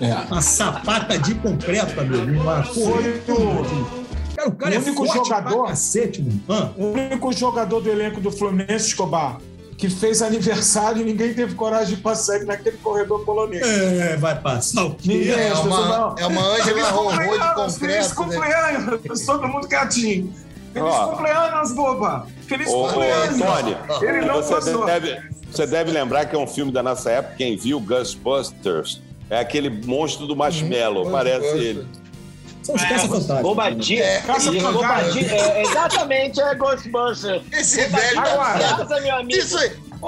Speaker 6: É.
Speaker 2: Uma sapata de concreto, amigo. Uma
Speaker 6: Foi o,
Speaker 2: Cara, o cara
Speaker 6: o
Speaker 2: é
Speaker 6: único
Speaker 2: forte
Speaker 6: jogador-
Speaker 2: pra cacete, mano. Ah,
Speaker 6: o único jogador do elenco do Fluminense, Escobar, que fez aniversário e ninguém teve coragem de passar ele naquele corredor polonês.
Speaker 2: é, vai passar o quê?
Speaker 6: Ninguém,
Speaker 3: É
Speaker 6: pessoas
Speaker 3: uma, é uma Ângela
Speaker 6: Feliz
Speaker 3: Ronron de
Speaker 6: cumpleaños,
Speaker 3: concreto. né?
Speaker 6: cumpleaños, todo mundo quietinho. Feliz
Speaker 5: Ó.
Speaker 6: cumpleaños, boba. Feliz
Speaker 5: ô,
Speaker 6: cumpleaños.
Speaker 5: Tony,
Speaker 6: Ele não
Speaker 5: você
Speaker 6: passou.
Speaker 5: deve, você deve lembrar que é um filme da nossa época, quem viu Ghostbusters, é aquele monstro do marshmallow,
Speaker 3: Hum,
Speaker 5: parece ele.
Speaker 2: São os.
Speaker 4: Bobadilha.
Speaker 3: É,
Speaker 6: Caça
Speaker 4: Isso,
Speaker 6: fantasma.
Speaker 4: Bobadilha. É, exatamente, é Ghostbusters.
Speaker 3: Esse velho tá
Speaker 6: Agora.
Speaker 4: Casa, meu amigo.
Speaker 3: Isso,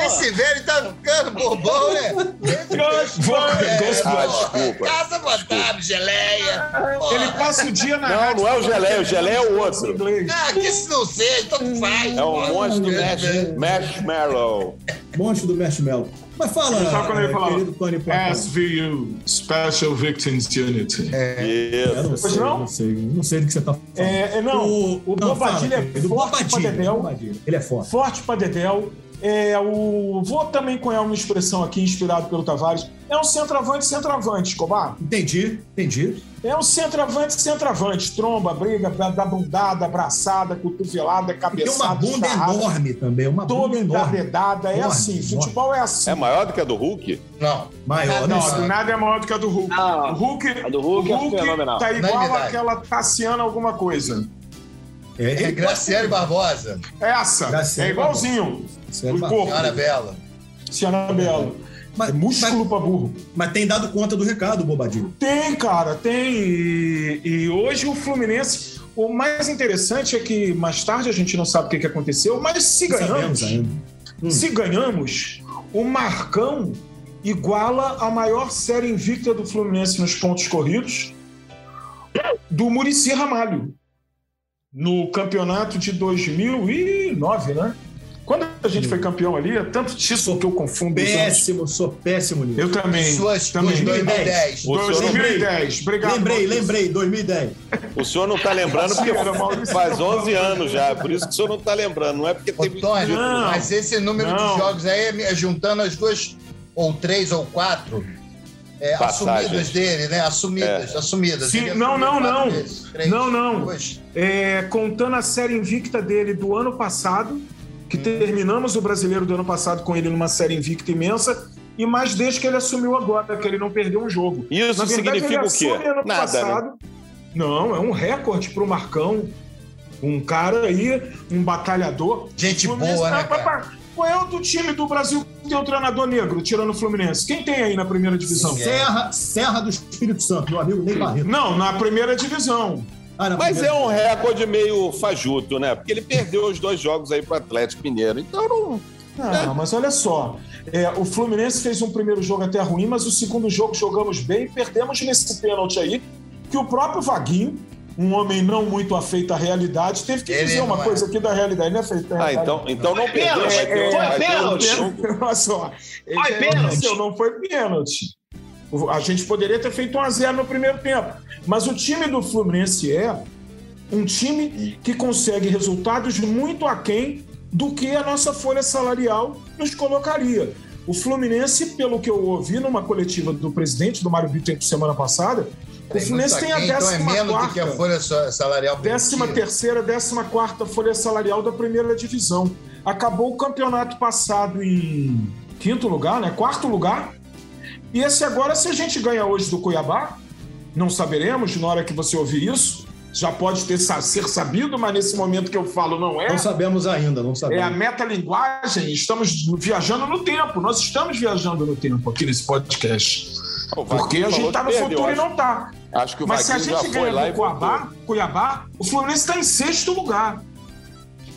Speaker 3: esse velho tá ficando bobão, né?
Speaker 4: Ghostbusters.
Speaker 5: Ah, desculpa.
Speaker 3: Casa fantasma, geleia.
Speaker 6: Ele passa o dia na
Speaker 5: Não, não é o geleia, o geleia é o outro.
Speaker 3: Ah, que se não seja, tanto faz.
Speaker 5: É o monstro do
Speaker 3: É,
Speaker 5: mash, marshmallow.
Speaker 2: Monstro do Marshmallow. Mas fala,
Speaker 6: tava quando ele falava,
Speaker 2: querido Tony Platão.
Speaker 6: SVU, Special Victims Unit.
Speaker 2: Eu não
Speaker 5: Isso.
Speaker 2: sei,
Speaker 6: não?
Speaker 2: não sei, não sei do que você tá falando.
Speaker 6: É, é, não, o,
Speaker 2: não,
Speaker 6: Bobadilha
Speaker 2: fala,
Speaker 6: é forte pra
Speaker 2: Bobadilha,
Speaker 6: Dedéu.
Speaker 2: Bobadilha. Ele é forte.
Speaker 6: Forte pra Dedéu. É, o, vou também cunhar uma expressão aqui, inspirado pelo Tavares. É um centroavante, centroavante, Escobar.
Speaker 2: Entendi, entendi.
Speaker 6: É um centroavante, centroavante. Tromba, briga, dá bundada, abraçada, cotovelada,
Speaker 2: E tem
Speaker 6: cabeçada.
Speaker 2: uma bunda
Speaker 6: escarrada,
Speaker 2: enorme também, uma bunda
Speaker 6: Toda
Speaker 2: enorme.
Speaker 6: dedada. É
Speaker 2: Enorme,
Speaker 6: assim,
Speaker 2: enorme.
Speaker 6: futebol é assim.
Speaker 5: É maior do que a do Hulk?
Speaker 3: Não.
Speaker 2: Maior,
Speaker 6: Não,
Speaker 2: né?
Speaker 6: nada é maior do que a do Hulk.
Speaker 4: Não,
Speaker 6: o Hulk,
Speaker 4: a do Hulk é fenomenal.
Speaker 6: tá igual
Speaker 3: Unanimidade.
Speaker 6: aquela Tassiana alguma coisa.
Speaker 2: É,
Speaker 3: É
Speaker 2: ele
Speaker 3: Graciele Barbosa,
Speaker 6: Essa,
Speaker 2: Graciela
Speaker 6: é igualzinho.
Speaker 2: Graciela
Speaker 6: o
Speaker 2: Barbosa.
Speaker 6: corpo.
Speaker 3: Senhora Bela.
Speaker 6: Ciana Bela.
Speaker 2: Mas-
Speaker 6: É músculo pra burro.
Speaker 2: Mas tem dado conta do recado, Bobadilho.
Speaker 6: Tem, cara, tem. E, e hoje o Fluminense. O mais interessante é que mais tarde a gente não sabe o que, que aconteceu, mas se
Speaker 2: Não
Speaker 6: ganhamos.
Speaker 2: Hum.
Speaker 6: se ganhamos, o Marcão iguala a maior série invicta do Fluminense nos pontos corridos do Murici Ramalho no campeonato de 2009, né? Quando a gente foi campeão ali, é tanto título que eu confundo.
Speaker 2: Péssimo, sou péssimo nisso.
Speaker 6: Eu também.
Speaker 3: Suas
Speaker 6: também.
Speaker 3: 2010.
Speaker 5: O senhor não-
Speaker 6: 2010. Obrigado.
Speaker 2: lembrei,
Speaker 6: Maurício.
Speaker 2: lembrei, 2010.
Speaker 5: O senhor não tá lembrando porque faz 11 anos já, por isso que o senhor não tá lembrando, não é porque
Speaker 3: Ô,
Speaker 5: teve
Speaker 3: Tony,
Speaker 6: Não.
Speaker 3: mas esse número
Speaker 6: Não.
Speaker 3: de jogos aí, é juntando as duas, ou três, ou quatro, é, assumidas dele, né? Assumidas, assumidas.
Speaker 6: Sim,
Speaker 3: Ele
Speaker 6: não, não, não.
Speaker 3: vezes, três,
Speaker 6: Não, não.
Speaker 3: duas.
Speaker 6: É, contando a série invicta dele do ano passado, que terminamos o brasileiro do ano passado com ele numa série invicta imensa, e mais desde que ele assumiu agora, que ele não perdeu um jogo.
Speaker 5: Isso
Speaker 6: Na verdade,
Speaker 5: significa
Speaker 6: ele
Speaker 5: o quê?
Speaker 6: ano
Speaker 5: Nada, né?
Speaker 6: passado. Não, é um recorde pro Marcão. Um cara aí, um batalhador.
Speaker 3: Gente
Speaker 6: O
Speaker 3: boa, né,
Speaker 6: tá-
Speaker 3: cara?
Speaker 6: Qual é o do time do Brasil que tem o treinador negro, tirando o Fluminense? Quem tem aí na primeira divisão?
Speaker 2: Serra, Serra do Espírito Santo, meu amigo Ney Barreto.
Speaker 6: Não, na primeira divisão.
Speaker 2: Ah, na
Speaker 5: Mas é um recorde meio fajuto, né? Porque ele perdeu os dois jogos aí pro Atlético Mineiro. Então não.
Speaker 6: Não, mas olha só. é, o Fluminense fez um primeiro jogo até ruim, mas o segundo jogo jogamos bem e perdemos nesse pênalti aí, que o próprio Vaguinho, um homem não muito afeito à realidade, teve que
Speaker 3: Ele
Speaker 6: dizer uma
Speaker 3: não é.
Speaker 6: coisa aqui da realidade, né, feito
Speaker 5: Ah, então, então não perdeu.
Speaker 6: É,
Speaker 5: vai ter um
Speaker 4: pênalti.
Speaker 5: jogo.
Speaker 6: Olha só.
Speaker 4: Foi pênalti.
Speaker 6: Não foi pênalti. A gente poderia ter feito 1 a 0 no primeiro tempo. Mas o time do Fluminense é um time que consegue resultados muito aquém do que a nossa folha salarial nos colocaria. O Fluminense, pelo que eu ouvi numa coletiva do presidente do Mário Bittencourt semana passada, o Fluminense tem a
Speaker 3: Então é
Speaker 6: décima
Speaker 3: menos do
Speaker 6: quarta.
Speaker 3: que a folha sa- salarial
Speaker 6: Décima terceira, décima quarta folha salarial da primeira divisão. Acabou o campeonato passado em quinto lugar, né? Quarto lugar. E esse agora, se a gente ganha hoje do Cuiabá, não saberemos na hora que você ouvir isso. Já pode ter ser sabido, mas nesse momento que eu falo não é.
Speaker 2: Não sabemos ainda, não
Speaker 6: É a
Speaker 2: sabemos.
Speaker 6: metalinguagem, estamos viajando no tempo. Nós estamos viajando no tempo aqui nesse podcast. Porque a gente tá
Speaker 5: que
Speaker 6: no
Speaker 5: perdeu,
Speaker 6: futuro e não tá.
Speaker 5: Acho que o
Speaker 6: Mas se a gente
Speaker 5: foi
Speaker 6: ganha do
Speaker 5: voltou.
Speaker 6: Cuiabá, Cuiabá, o Fluminense está em sexto lugar.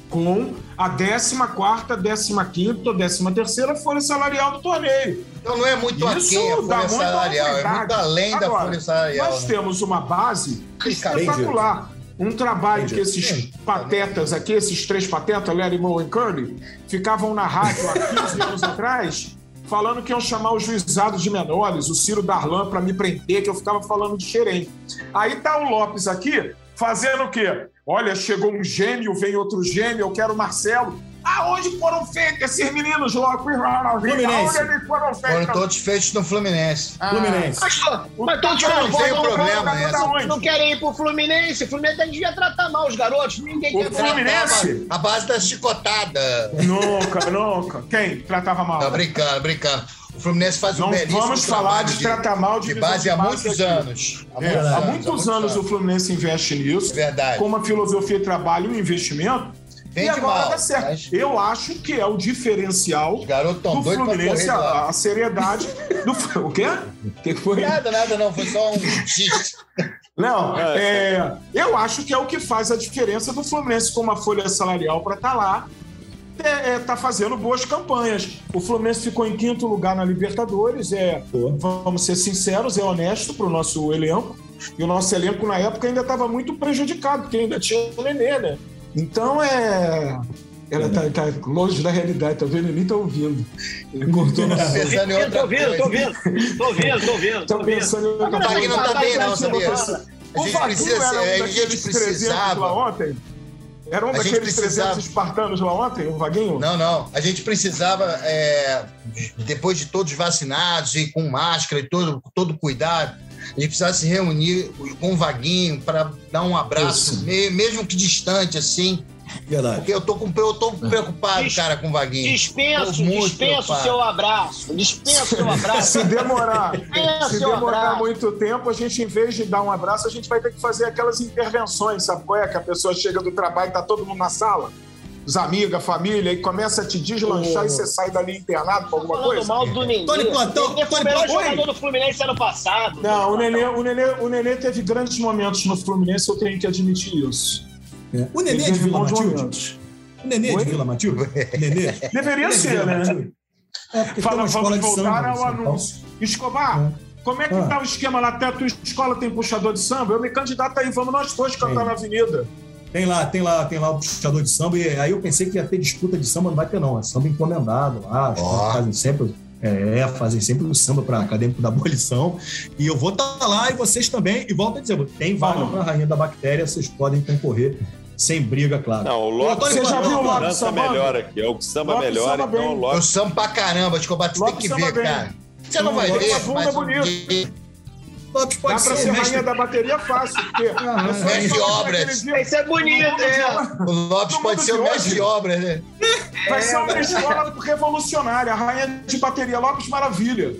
Speaker 6: Com a 14, 15, 13 terceira folha salarial do torneio.
Speaker 3: Então não é muito
Speaker 6: Isso
Speaker 3: aquém a folha salarial, é muito além da
Speaker 6: Agora,
Speaker 3: folha salarial.
Speaker 6: Nós
Speaker 3: né?
Speaker 6: temos uma base espetacular. Um trabalho
Speaker 2: Entendi.
Speaker 6: que esses patetas aqui, esses três patetas, Larry Moe e Curly, ficavam na rádio há 15 anos atrás, falando que iam chamar os juizados de menores, o Ciro Darlan, para me prender, que eu ficava falando de xerém. Aí tá o Lopes aqui, fazendo o quê? Olha, chegou um gêmeo, vem outro gêmeo, eu quero o Marcelo. Aonde foram feitos esses meninos, Lopes?
Speaker 2: Fluminense.
Speaker 6: Aonde eles foram
Speaker 3: Foram
Speaker 6: feitos?
Speaker 3: todos feitos no Fluminense.
Speaker 2: Fluminense.
Speaker 4: Mas, mas todos
Speaker 3: Não, tem
Speaker 4: pro
Speaker 3: problema?
Speaker 4: Não querem ir pro Fluminense. O Fluminense devia tratar mal os garotos. Ninguém
Speaker 6: O
Speaker 4: quer
Speaker 6: Fluminense?
Speaker 3: A base da chicotada.
Speaker 6: Nunca, nunca. Quem tratava mal?
Speaker 3: Não, brincando, brincando. O Fluminense faz um
Speaker 6: Não
Speaker 3: belíssimo
Speaker 6: vamos falar
Speaker 3: trabalho
Speaker 6: de tratar mal de
Speaker 3: de base
Speaker 6: de
Speaker 3: há muitos
Speaker 6: aqui.
Speaker 3: anos. Há
Speaker 6: É,
Speaker 3: muitos
Speaker 6: há
Speaker 3: anos,
Speaker 6: muitos anos o Fluminense investe nisso.
Speaker 3: Verdade.
Speaker 6: Com uma filosofia de trabalho e um investimento. e
Speaker 3: Vende
Speaker 6: agora
Speaker 3: mal,
Speaker 6: dá certo.
Speaker 3: mas-
Speaker 6: Eu acho que é o diferencial do Fluminense,
Speaker 3: de
Speaker 6: a, a seriedade do. O quê? O que foi?
Speaker 3: Nada, nada, não. Foi só um xiste.
Speaker 6: Não, é, eu acho que é o que faz a diferença do Fluminense com uma folha salarial para estar lá. É, é, tá fazendo boas campanhas. O Fluminense ficou em quinto lugar na Libertadores. É, vamos ser sinceros, é honesto para o nosso elenco. E o nosso elenco na época ainda estava muito prejudicado, porque ainda tinha o Nenê, né? Então é. Ela tá, tá longe da realidade, tá vendo? Ele tá ouvindo. Ele cortou no
Speaker 3: Tá pensando em outra
Speaker 4: Tô ouvindo, tô
Speaker 3: coisa.
Speaker 4: ouvindo, tô ouvindo, tô ouvindo.
Speaker 6: Tô
Speaker 4: Tô
Speaker 6: pensando em outra
Speaker 3: O Wagner
Speaker 6: coisa.
Speaker 3: tá bem, não,
Speaker 6: O
Speaker 3: sabia? A gente
Speaker 6: Vaguinho
Speaker 3: precisa a gente
Speaker 6: daqueles 300
Speaker 3: precisava.
Speaker 6: ontem? Era um
Speaker 3: A
Speaker 6: daqueles
Speaker 3: precisava.
Speaker 6: 300 espartanos lá ontem, o Vaguinho?
Speaker 3: Não, não. A gente precisava, é, depois de todos vacinados e com máscara e todo, todo cuidado, a gente precisava se reunir com o Vaguinho para dar um abraço,
Speaker 2: Isso.
Speaker 3: me- mesmo que distante, assim.
Speaker 2: Verdade.
Speaker 3: Porque eu tô, com, eu tô preocupado,
Speaker 4: Dis-
Speaker 3: cara, com o Vaguinho.
Speaker 4: Dispenso, dispenso seu abraço. Dispenso o seu abraço.
Speaker 6: Se demorar, se demorar
Speaker 4: abraço.
Speaker 6: muito tempo, a gente, em vez de dar um abraço, a gente vai ter que fazer aquelas intervenções, sabe qual é? Que a pessoa chega do trabalho e tá todo mundo na sala, os amigos, a família, e começa a te deslanchar
Speaker 2: Ô.
Speaker 6: e você sai dali internado por alguma coisa.
Speaker 4: mal do Nenê.
Speaker 2: Tony Platão,
Speaker 4: O Nenê foi o melhor jogador do Fluminense ano passado.
Speaker 6: Não, o Nenê, o, Nenê, o Nenê teve grandes momentos no Fluminense, eu tenho que admitir isso.
Speaker 2: É. O Nenê é de Vila Matilde? O Nenê é de Vila Matilde? Nenê?
Speaker 6: Deveria
Speaker 2: é
Speaker 6: ser, né?
Speaker 2: É, porque
Speaker 6: Fala,
Speaker 2: tem
Speaker 6: vamos
Speaker 2: de
Speaker 6: voltar ao anúncio. Escobar, como é que
Speaker 2: Ah.
Speaker 6: tá o esquema lá? Até a tua escola tem puxador de samba? Eu me candidato aí, vamos nós dois cantar na avenida.
Speaker 2: Tem lá, tem lá, tem lá o puxador de samba. E aí eu pensei que ia ter disputa de samba, não vai ter, não. É samba encomendado lá. Caras fazem sempre. É, fazem sempre o samba para acadêmico da abolição. E eu vou estar lá e vocês também. E volto a dizer, tem vaga para a Rainha da Bactéria, vocês podem concorrer sem briga, claro.
Speaker 5: Não, o Lopes
Speaker 2: Você já viu o
Speaker 6: Lopes sambando?
Speaker 5: melhor aqui. É o que samba
Speaker 6: Lopes
Speaker 5: melhor,
Speaker 6: samba
Speaker 5: então
Speaker 6: bem.
Speaker 5: o
Speaker 3: Eu
Speaker 5: Lopes.
Speaker 3: samba pra caramba, Escobar, tu tem que
Speaker 6: samba
Speaker 3: ver,
Speaker 6: bem.
Speaker 3: cara. Você não vai ver, mas dia-
Speaker 2: Lopes
Speaker 6: Dá
Speaker 2: pode
Speaker 6: pra
Speaker 2: ser
Speaker 6: ser
Speaker 2: mestre.
Speaker 6: rainha da bateria fácil, porque...
Speaker 2: Ah,
Speaker 6: eu sou
Speaker 3: mestre de obras.
Speaker 6: dia-
Speaker 4: Isso é bonito, é.
Speaker 3: o Lopes pode ser o mestre de obras, né?
Speaker 6: Vai ser uma escola revolucionária, a rainha de bateria, Lopes Maravilha.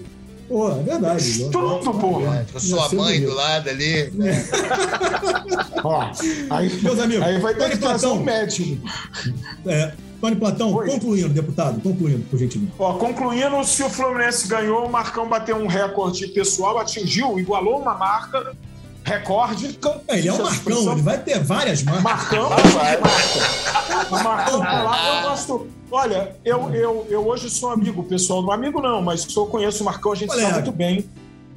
Speaker 2: Pô, é verdade.
Speaker 6: Tudo, porra.
Speaker 3: Com sua mãe do lado ali.
Speaker 6: Ó, aí,
Speaker 2: Meus amigos,
Speaker 6: aí vai ter um médico.
Speaker 2: É, Tony Platão,
Speaker 6: Oi.
Speaker 2: concluindo, deputado, concluindo, por gentileza.
Speaker 6: Ó, concluindo, se o Fluminense ganhou, o Marcão bateu um recorde pessoal, atingiu, igualou uma marca recorde.
Speaker 2: É, ele é o Marcão, ele vai ter várias marcas.
Speaker 6: Marcão,
Speaker 5: Vai.
Speaker 6: o Marcão tá lá, eu gosto. Olha, eu, eu, eu hoje sou amigo pessoal, não amigo não, mas sou, conheço o Marcão, a gente sabe muito bem.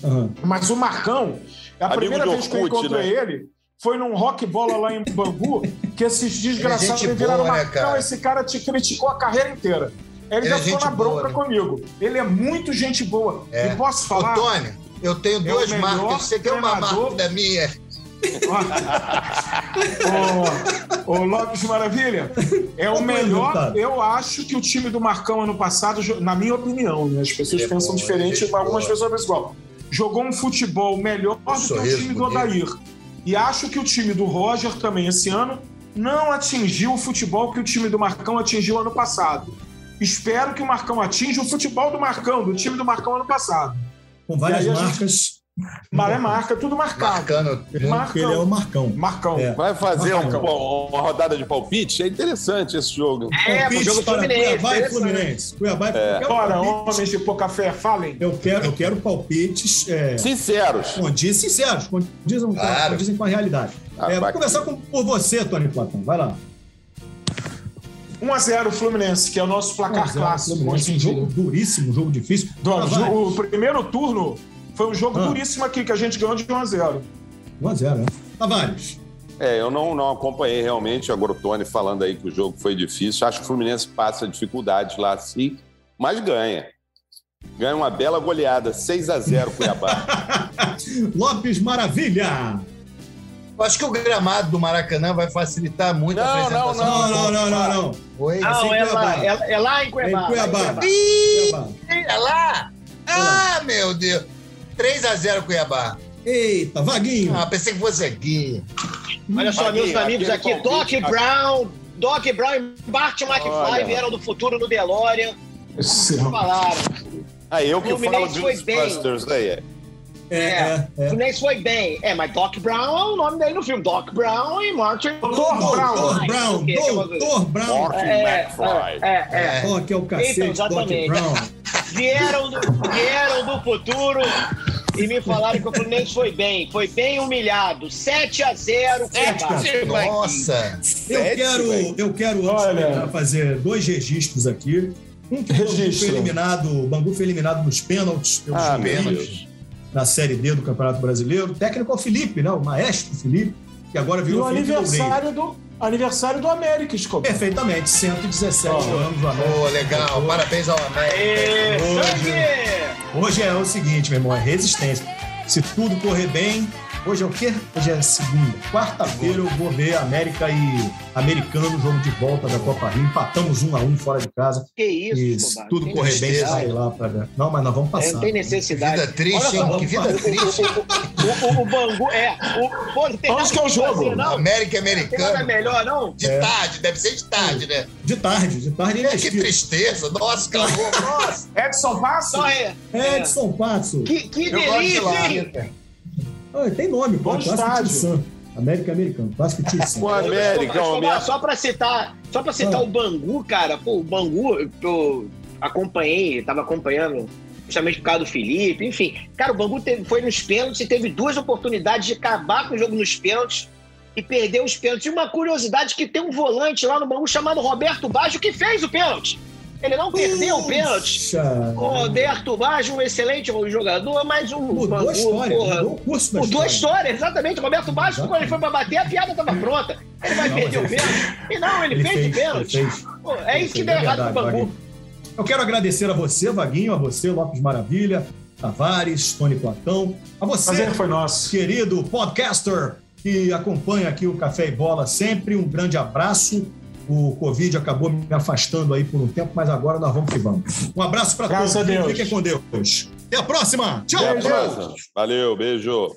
Speaker 2: Aham.
Speaker 6: Mas o Marcão, a
Speaker 5: Amigo
Speaker 6: primeira vez que eu encontrei
Speaker 5: né?
Speaker 6: ele foi num rock bola lá em Bangu, que esses desgraçados
Speaker 3: gente
Speaker 6: me viraram
Speaker 3: boa, né,
Speaker 6: Marcão,
Speaker 3: cara?
Speaker 6: esse cara te criticou a carreira inteira. Ele,
Speaker 3: Ele
Speaker 6: já
Speaker 3: é
Speaker 6: ficou na bronca
Speaker 3: boa, né?
Speaker 6: comigo. Ele é muito gente boa.
Speaker 3: É.
Speaker 6: E posso
Speaker 3: Ô,
Speaker 6: falar?
Speaker 3: Tony, eu tenho
Speaker 6: É
Speaker 3: duas marcas. Você quer uma marca da minha?
Speaker 6: Ô, ô, Lopes Maravilha, é o melhor. Eu acho que o time do Marcão ano passado, na minha opinião, né? As pessoas
Speaker 3: é
Speaker 6: pensam
Speaker 3: bom,
Speaker 6: diferente,
Speaker 3: é
Speaker 6: algumas pessoas pensam igual. Jogou um futebol melhor do que o time do
Speaker 3: bonito.
Speaker 6: Odair. E acho que o time do Roger também esse ano não atingiu o futebol que o time do Marcão atingiu ano passado. Espero que o Marcão atinja o futebol do Marcão, do time do Marcão ano passado.
Speaker 2: Com várias
Speaker 6: a gente-
Speaker 2: marcas.
Speaker 6: Mas é marca, tudo marcado.
Speaker 3: Marcando muito.
Speaker 2: Porque ele é o Marcão.
Speaker 6: Marcão.
Speaker 2: É.
Speaker 5: Vai fazer um-
Speaker 2: Marcão.
Speaker 5: uma rodada de palpite? É interessante esse jogo.
Speaker 4: É,
Speaker 2: Palpite
Speaker 4: jogo
Speaker 2: para
Speaker 4: Fluminense.
Speaker 2: Cuiabá e. Fluminense. Cuiabá e
Speaker 5: É.
Speaker 2: Fluminense. Eu quero
Speaker 6: Ora,
Speaker 2: palpites-
Speaker 6: homens de pouca fé, falem.
Speaker 2: Eu quero, eu quero palpites é,
Speaker 5: Sinceros.
Speaker 2: condiz, sinceros, condizem,
Speaker 3: Claro.
Speaker 2: condizem com a realidade.
Speaker 5: Ah,
Speaker 2: É, vou começar com, por você, Tony Platão. Vai lá.
Speaker 6: 1x0 Fluminense, que é o nosso placar
Speaker 2: 1 a 0
Speaker 6: clássico.
Speaker 2: Um jogo duríssimo, um jogo difícil.
Speaker 6: Do-
Speaker 2: Ah,
Speaker 6: o primeiro turno foi um jogo
Speaker 2: Ah.
Speaker 6: duríssimo aqui, que a gente ganhou de 1x0.
Speaker 2: 1 a 0 né? Tavares.
Speaker 5: É, eu não, não acompanhei realmente agora o Tony falando aí que o jogo foi difícil. Acho que o Fluminense passa dificuldades lá sim, mas ganha. Ganha uma bela goleada, 6 a 0 Cuiabá.
Speaker 2: Lopes Maravilha.
Speaker 3: Eu acho que o gramado do Maracanã vai facilitar muito a
Speaker 5: Não,
Speaker 3: apresentação.
Speaker 2: Não, não, não, não, não.
Speaker 3: Oi?
Speaker 2: Esse
Speaker 4: Não,
Speaker 2: em
Speaker 4: é lá,
Speaker 2: Cuiabá.
Speaker 4: é, é lá em Cuiabá.
Speaker 2: Em Cuiabá.
Speaker 4: lá em Cuiabá.
Speaker 3: Ih,
Speaker 2: Cuiabá.
Speaker 3: é lá? Ah, meu Deus. 3x0 Cuiabá.
Speaker 2: Eita, Vaguinho.
Speaker 3: Ah, pensei que fosse aqui.
Speaker 4: Olha só,
Speaker 5: Vaguinho,
Speaker 4: meus amigos aqui, Doc
Speaker 5: palpite-
Speaker 4: Brown, Doc Brown e Bart McFly
Speaker 5: Olha.
Speaker 4: vieram do futuro no DeLorean, falaram.
Speaker 5: Aí eu que falo
Speaker 4: Fluminense foi
Speaker 5: dos
Speaker 4: bem.
Speaker 5: Busters aí.
Speaker 2: É, é,
Speaker 4: O
Speaker 2: é.
Speaker 4: Fluminense foi bem. É, mas Doc Brown é o nome dele no filme. Doc Brown e Martin.
Speaker 6: Doutor Brown.
Speaker 2: Doutor Brown,
Speaker 4: bagulho?
Speaker 2: Doutor Brown.
Speaker 5: Morte
Speaker 4: É,
Speaker 5: McFly.
Speaker 4: é, é.
Speaker 2: Ó, que é o cacete,
Speaker 4: Então,
Speaker 2: Doc
Speaker 4: exatamente.
Speaker 2: Brown.
Speaker 4: Vieram do, vieram do futuro e me falaram que o Fluminense foi bem. Foi bem humilhado. 7 a 0 Cuiabá.
Speaker 3: Nossa.
Speaker 2: Eu
Speaker 5: Sete,
Speaker 2: quero, eu quero antes
Speaker 6: Olha.
Speaker 2: fazer dois registros aqui. Um que o Bangu foi
Speaker 6: Registro.
Speaker 2: eliminado, o Bangu foi eliminado nos pênaltis pelos
Speaker 5: Ah, Deus.
Speaker 2: na Série D do Campeonato Brasileiro. O técnico é o Felipe, né? O maestro Felipe, que agora
Speaker 6: E
Speaker 2: virou
Speaker 6: o
Speaker 2: Felipe Loureiro.
Speaker 6: aniversário do, Aniversário do América, Escobar.
Speaker 2: Perfeitamente, 117
Speaker 6: Ó.
Speaker 2: anos do América.
Speaker 3: Pô, legal. Parabéns ao América.
Speaker 2: Hoje.
Speaker 4: sangue!
Speaker 2: Hoje é o seguinte, meu irmão, é resistência. Se tudo correr bem, hoje é o quê? Hoje é segunda. Quarta-feira eu vou ver América e Americano, jogo de volta da Copa Rio. Empatamos um a um fora de casa.
Speaker 4: Que isso,
Speaker 2: E tudo
Speaker 4: Tem
Speaker 2: correr bem, sai lá pra ver. Não, mas nós vamos
Speaker 4: É,
Speaker 2: passar.
Speaker 4: Não tem necessidade.
Speaker 3: Vida triste,
Speaker 4: Olha só,
Speaker 3: hein? Que vida
Speaker 4: o-
Speaker 3: triste.
Speaker 4: O, o, o, o Bangu, é. O, pô, não tem
Speaker 6: Onde que é o jogo?
Speaker 4: fazer, Não,
Speaker 3: América
Speaker 4: não tem nada
Speaker 3: americano.
Speaker 4: melhor, não?
Speaker 3: De tarde, deve ser de tarde, né?
Speaker 2: De tarde, de tarde é
Speaker 3: Que
Speaker 2: estilo.
Speaker 3: tristeza. Nossa, calor. Nossa.
Speaker 6: Edson Passo?
Speaker 4: Só é.
Speaker 2: Edson Passo.
Speaker 4: Que, que delícia, hein?
Speaker 2: Ah, tem nome, pô.
Speaker 6: Bom estádio.
Speaker 2: América Americano. Clássico Tirsan.
Speaker 5: O América, o minha...
Speaker 4: Só pra citar, só pra citar
Speaker 2: Ah.
Speaker 4: o Bangu, cara, pô, o Bangu, eu acompanhei, tava acompanhando justamente por causa do Felipe, enfim. Cara, o Bangu teve- foi nos pênaltis e teve duas oportunidades de acabar com o jogo nos pênaltis e perdeu os pênaltis. E uma curiosidade que tem um volante lá no Bangu chamado Roberto Baggio que fez o pênalti. Ele não perdeu o pênalti.
Speaker 2: Puxa,
Speaker 4: O Roberto Baggio, um excelente jogador, mas um
Speaker 2: Mudou
Speaker 4: Bangu,
Speaker 2: a história,
Speaker 4: porra,
Speaker 2: mudou o curso da
Speaker 4: Mudou a
Speaker 2: história.
Speaker 4: exatamente. O Roberto Baggio, quando ele foi pra bater, a piada tava pronta. Ele vai
Speaker 2: Não,
Speaker 4: perder o
Speaker 2: mas ele
Speaker 4: pênalti. E não, ele, fez, o pênalti.
Speaker 2: ele fez.
Speaker 4: Pô, é
Speaker 2: Ele
Speaker 4: isso que
Speaker 2: fez,
Speaker 4: deu
Speaker 2: é
Speaker 4: errado
Speaker 2: verdade,
Speaker 4: pro Bangu.
Speaker 2: Vaguinho. Eu quero agradecer a você, Vaguinho, a você, Lopes Maravilha, Tavares, Tony Platão, a você,
Speaker 6: Prazer foi nosso.
Speaker 2: querido podcaster que acompanha aqui o Café e Bola sempre. Um grande abraço. O Covid acabou me afastando aí por um tempo, mas agora nós vamos que vamos. Um abraço para todos.
Speaker 6: A Deus.
Speaker 2: Fiquem com Deus. Até a próxima. Tchau.
Speaker 5: Até a próxima. Valeu, beijo.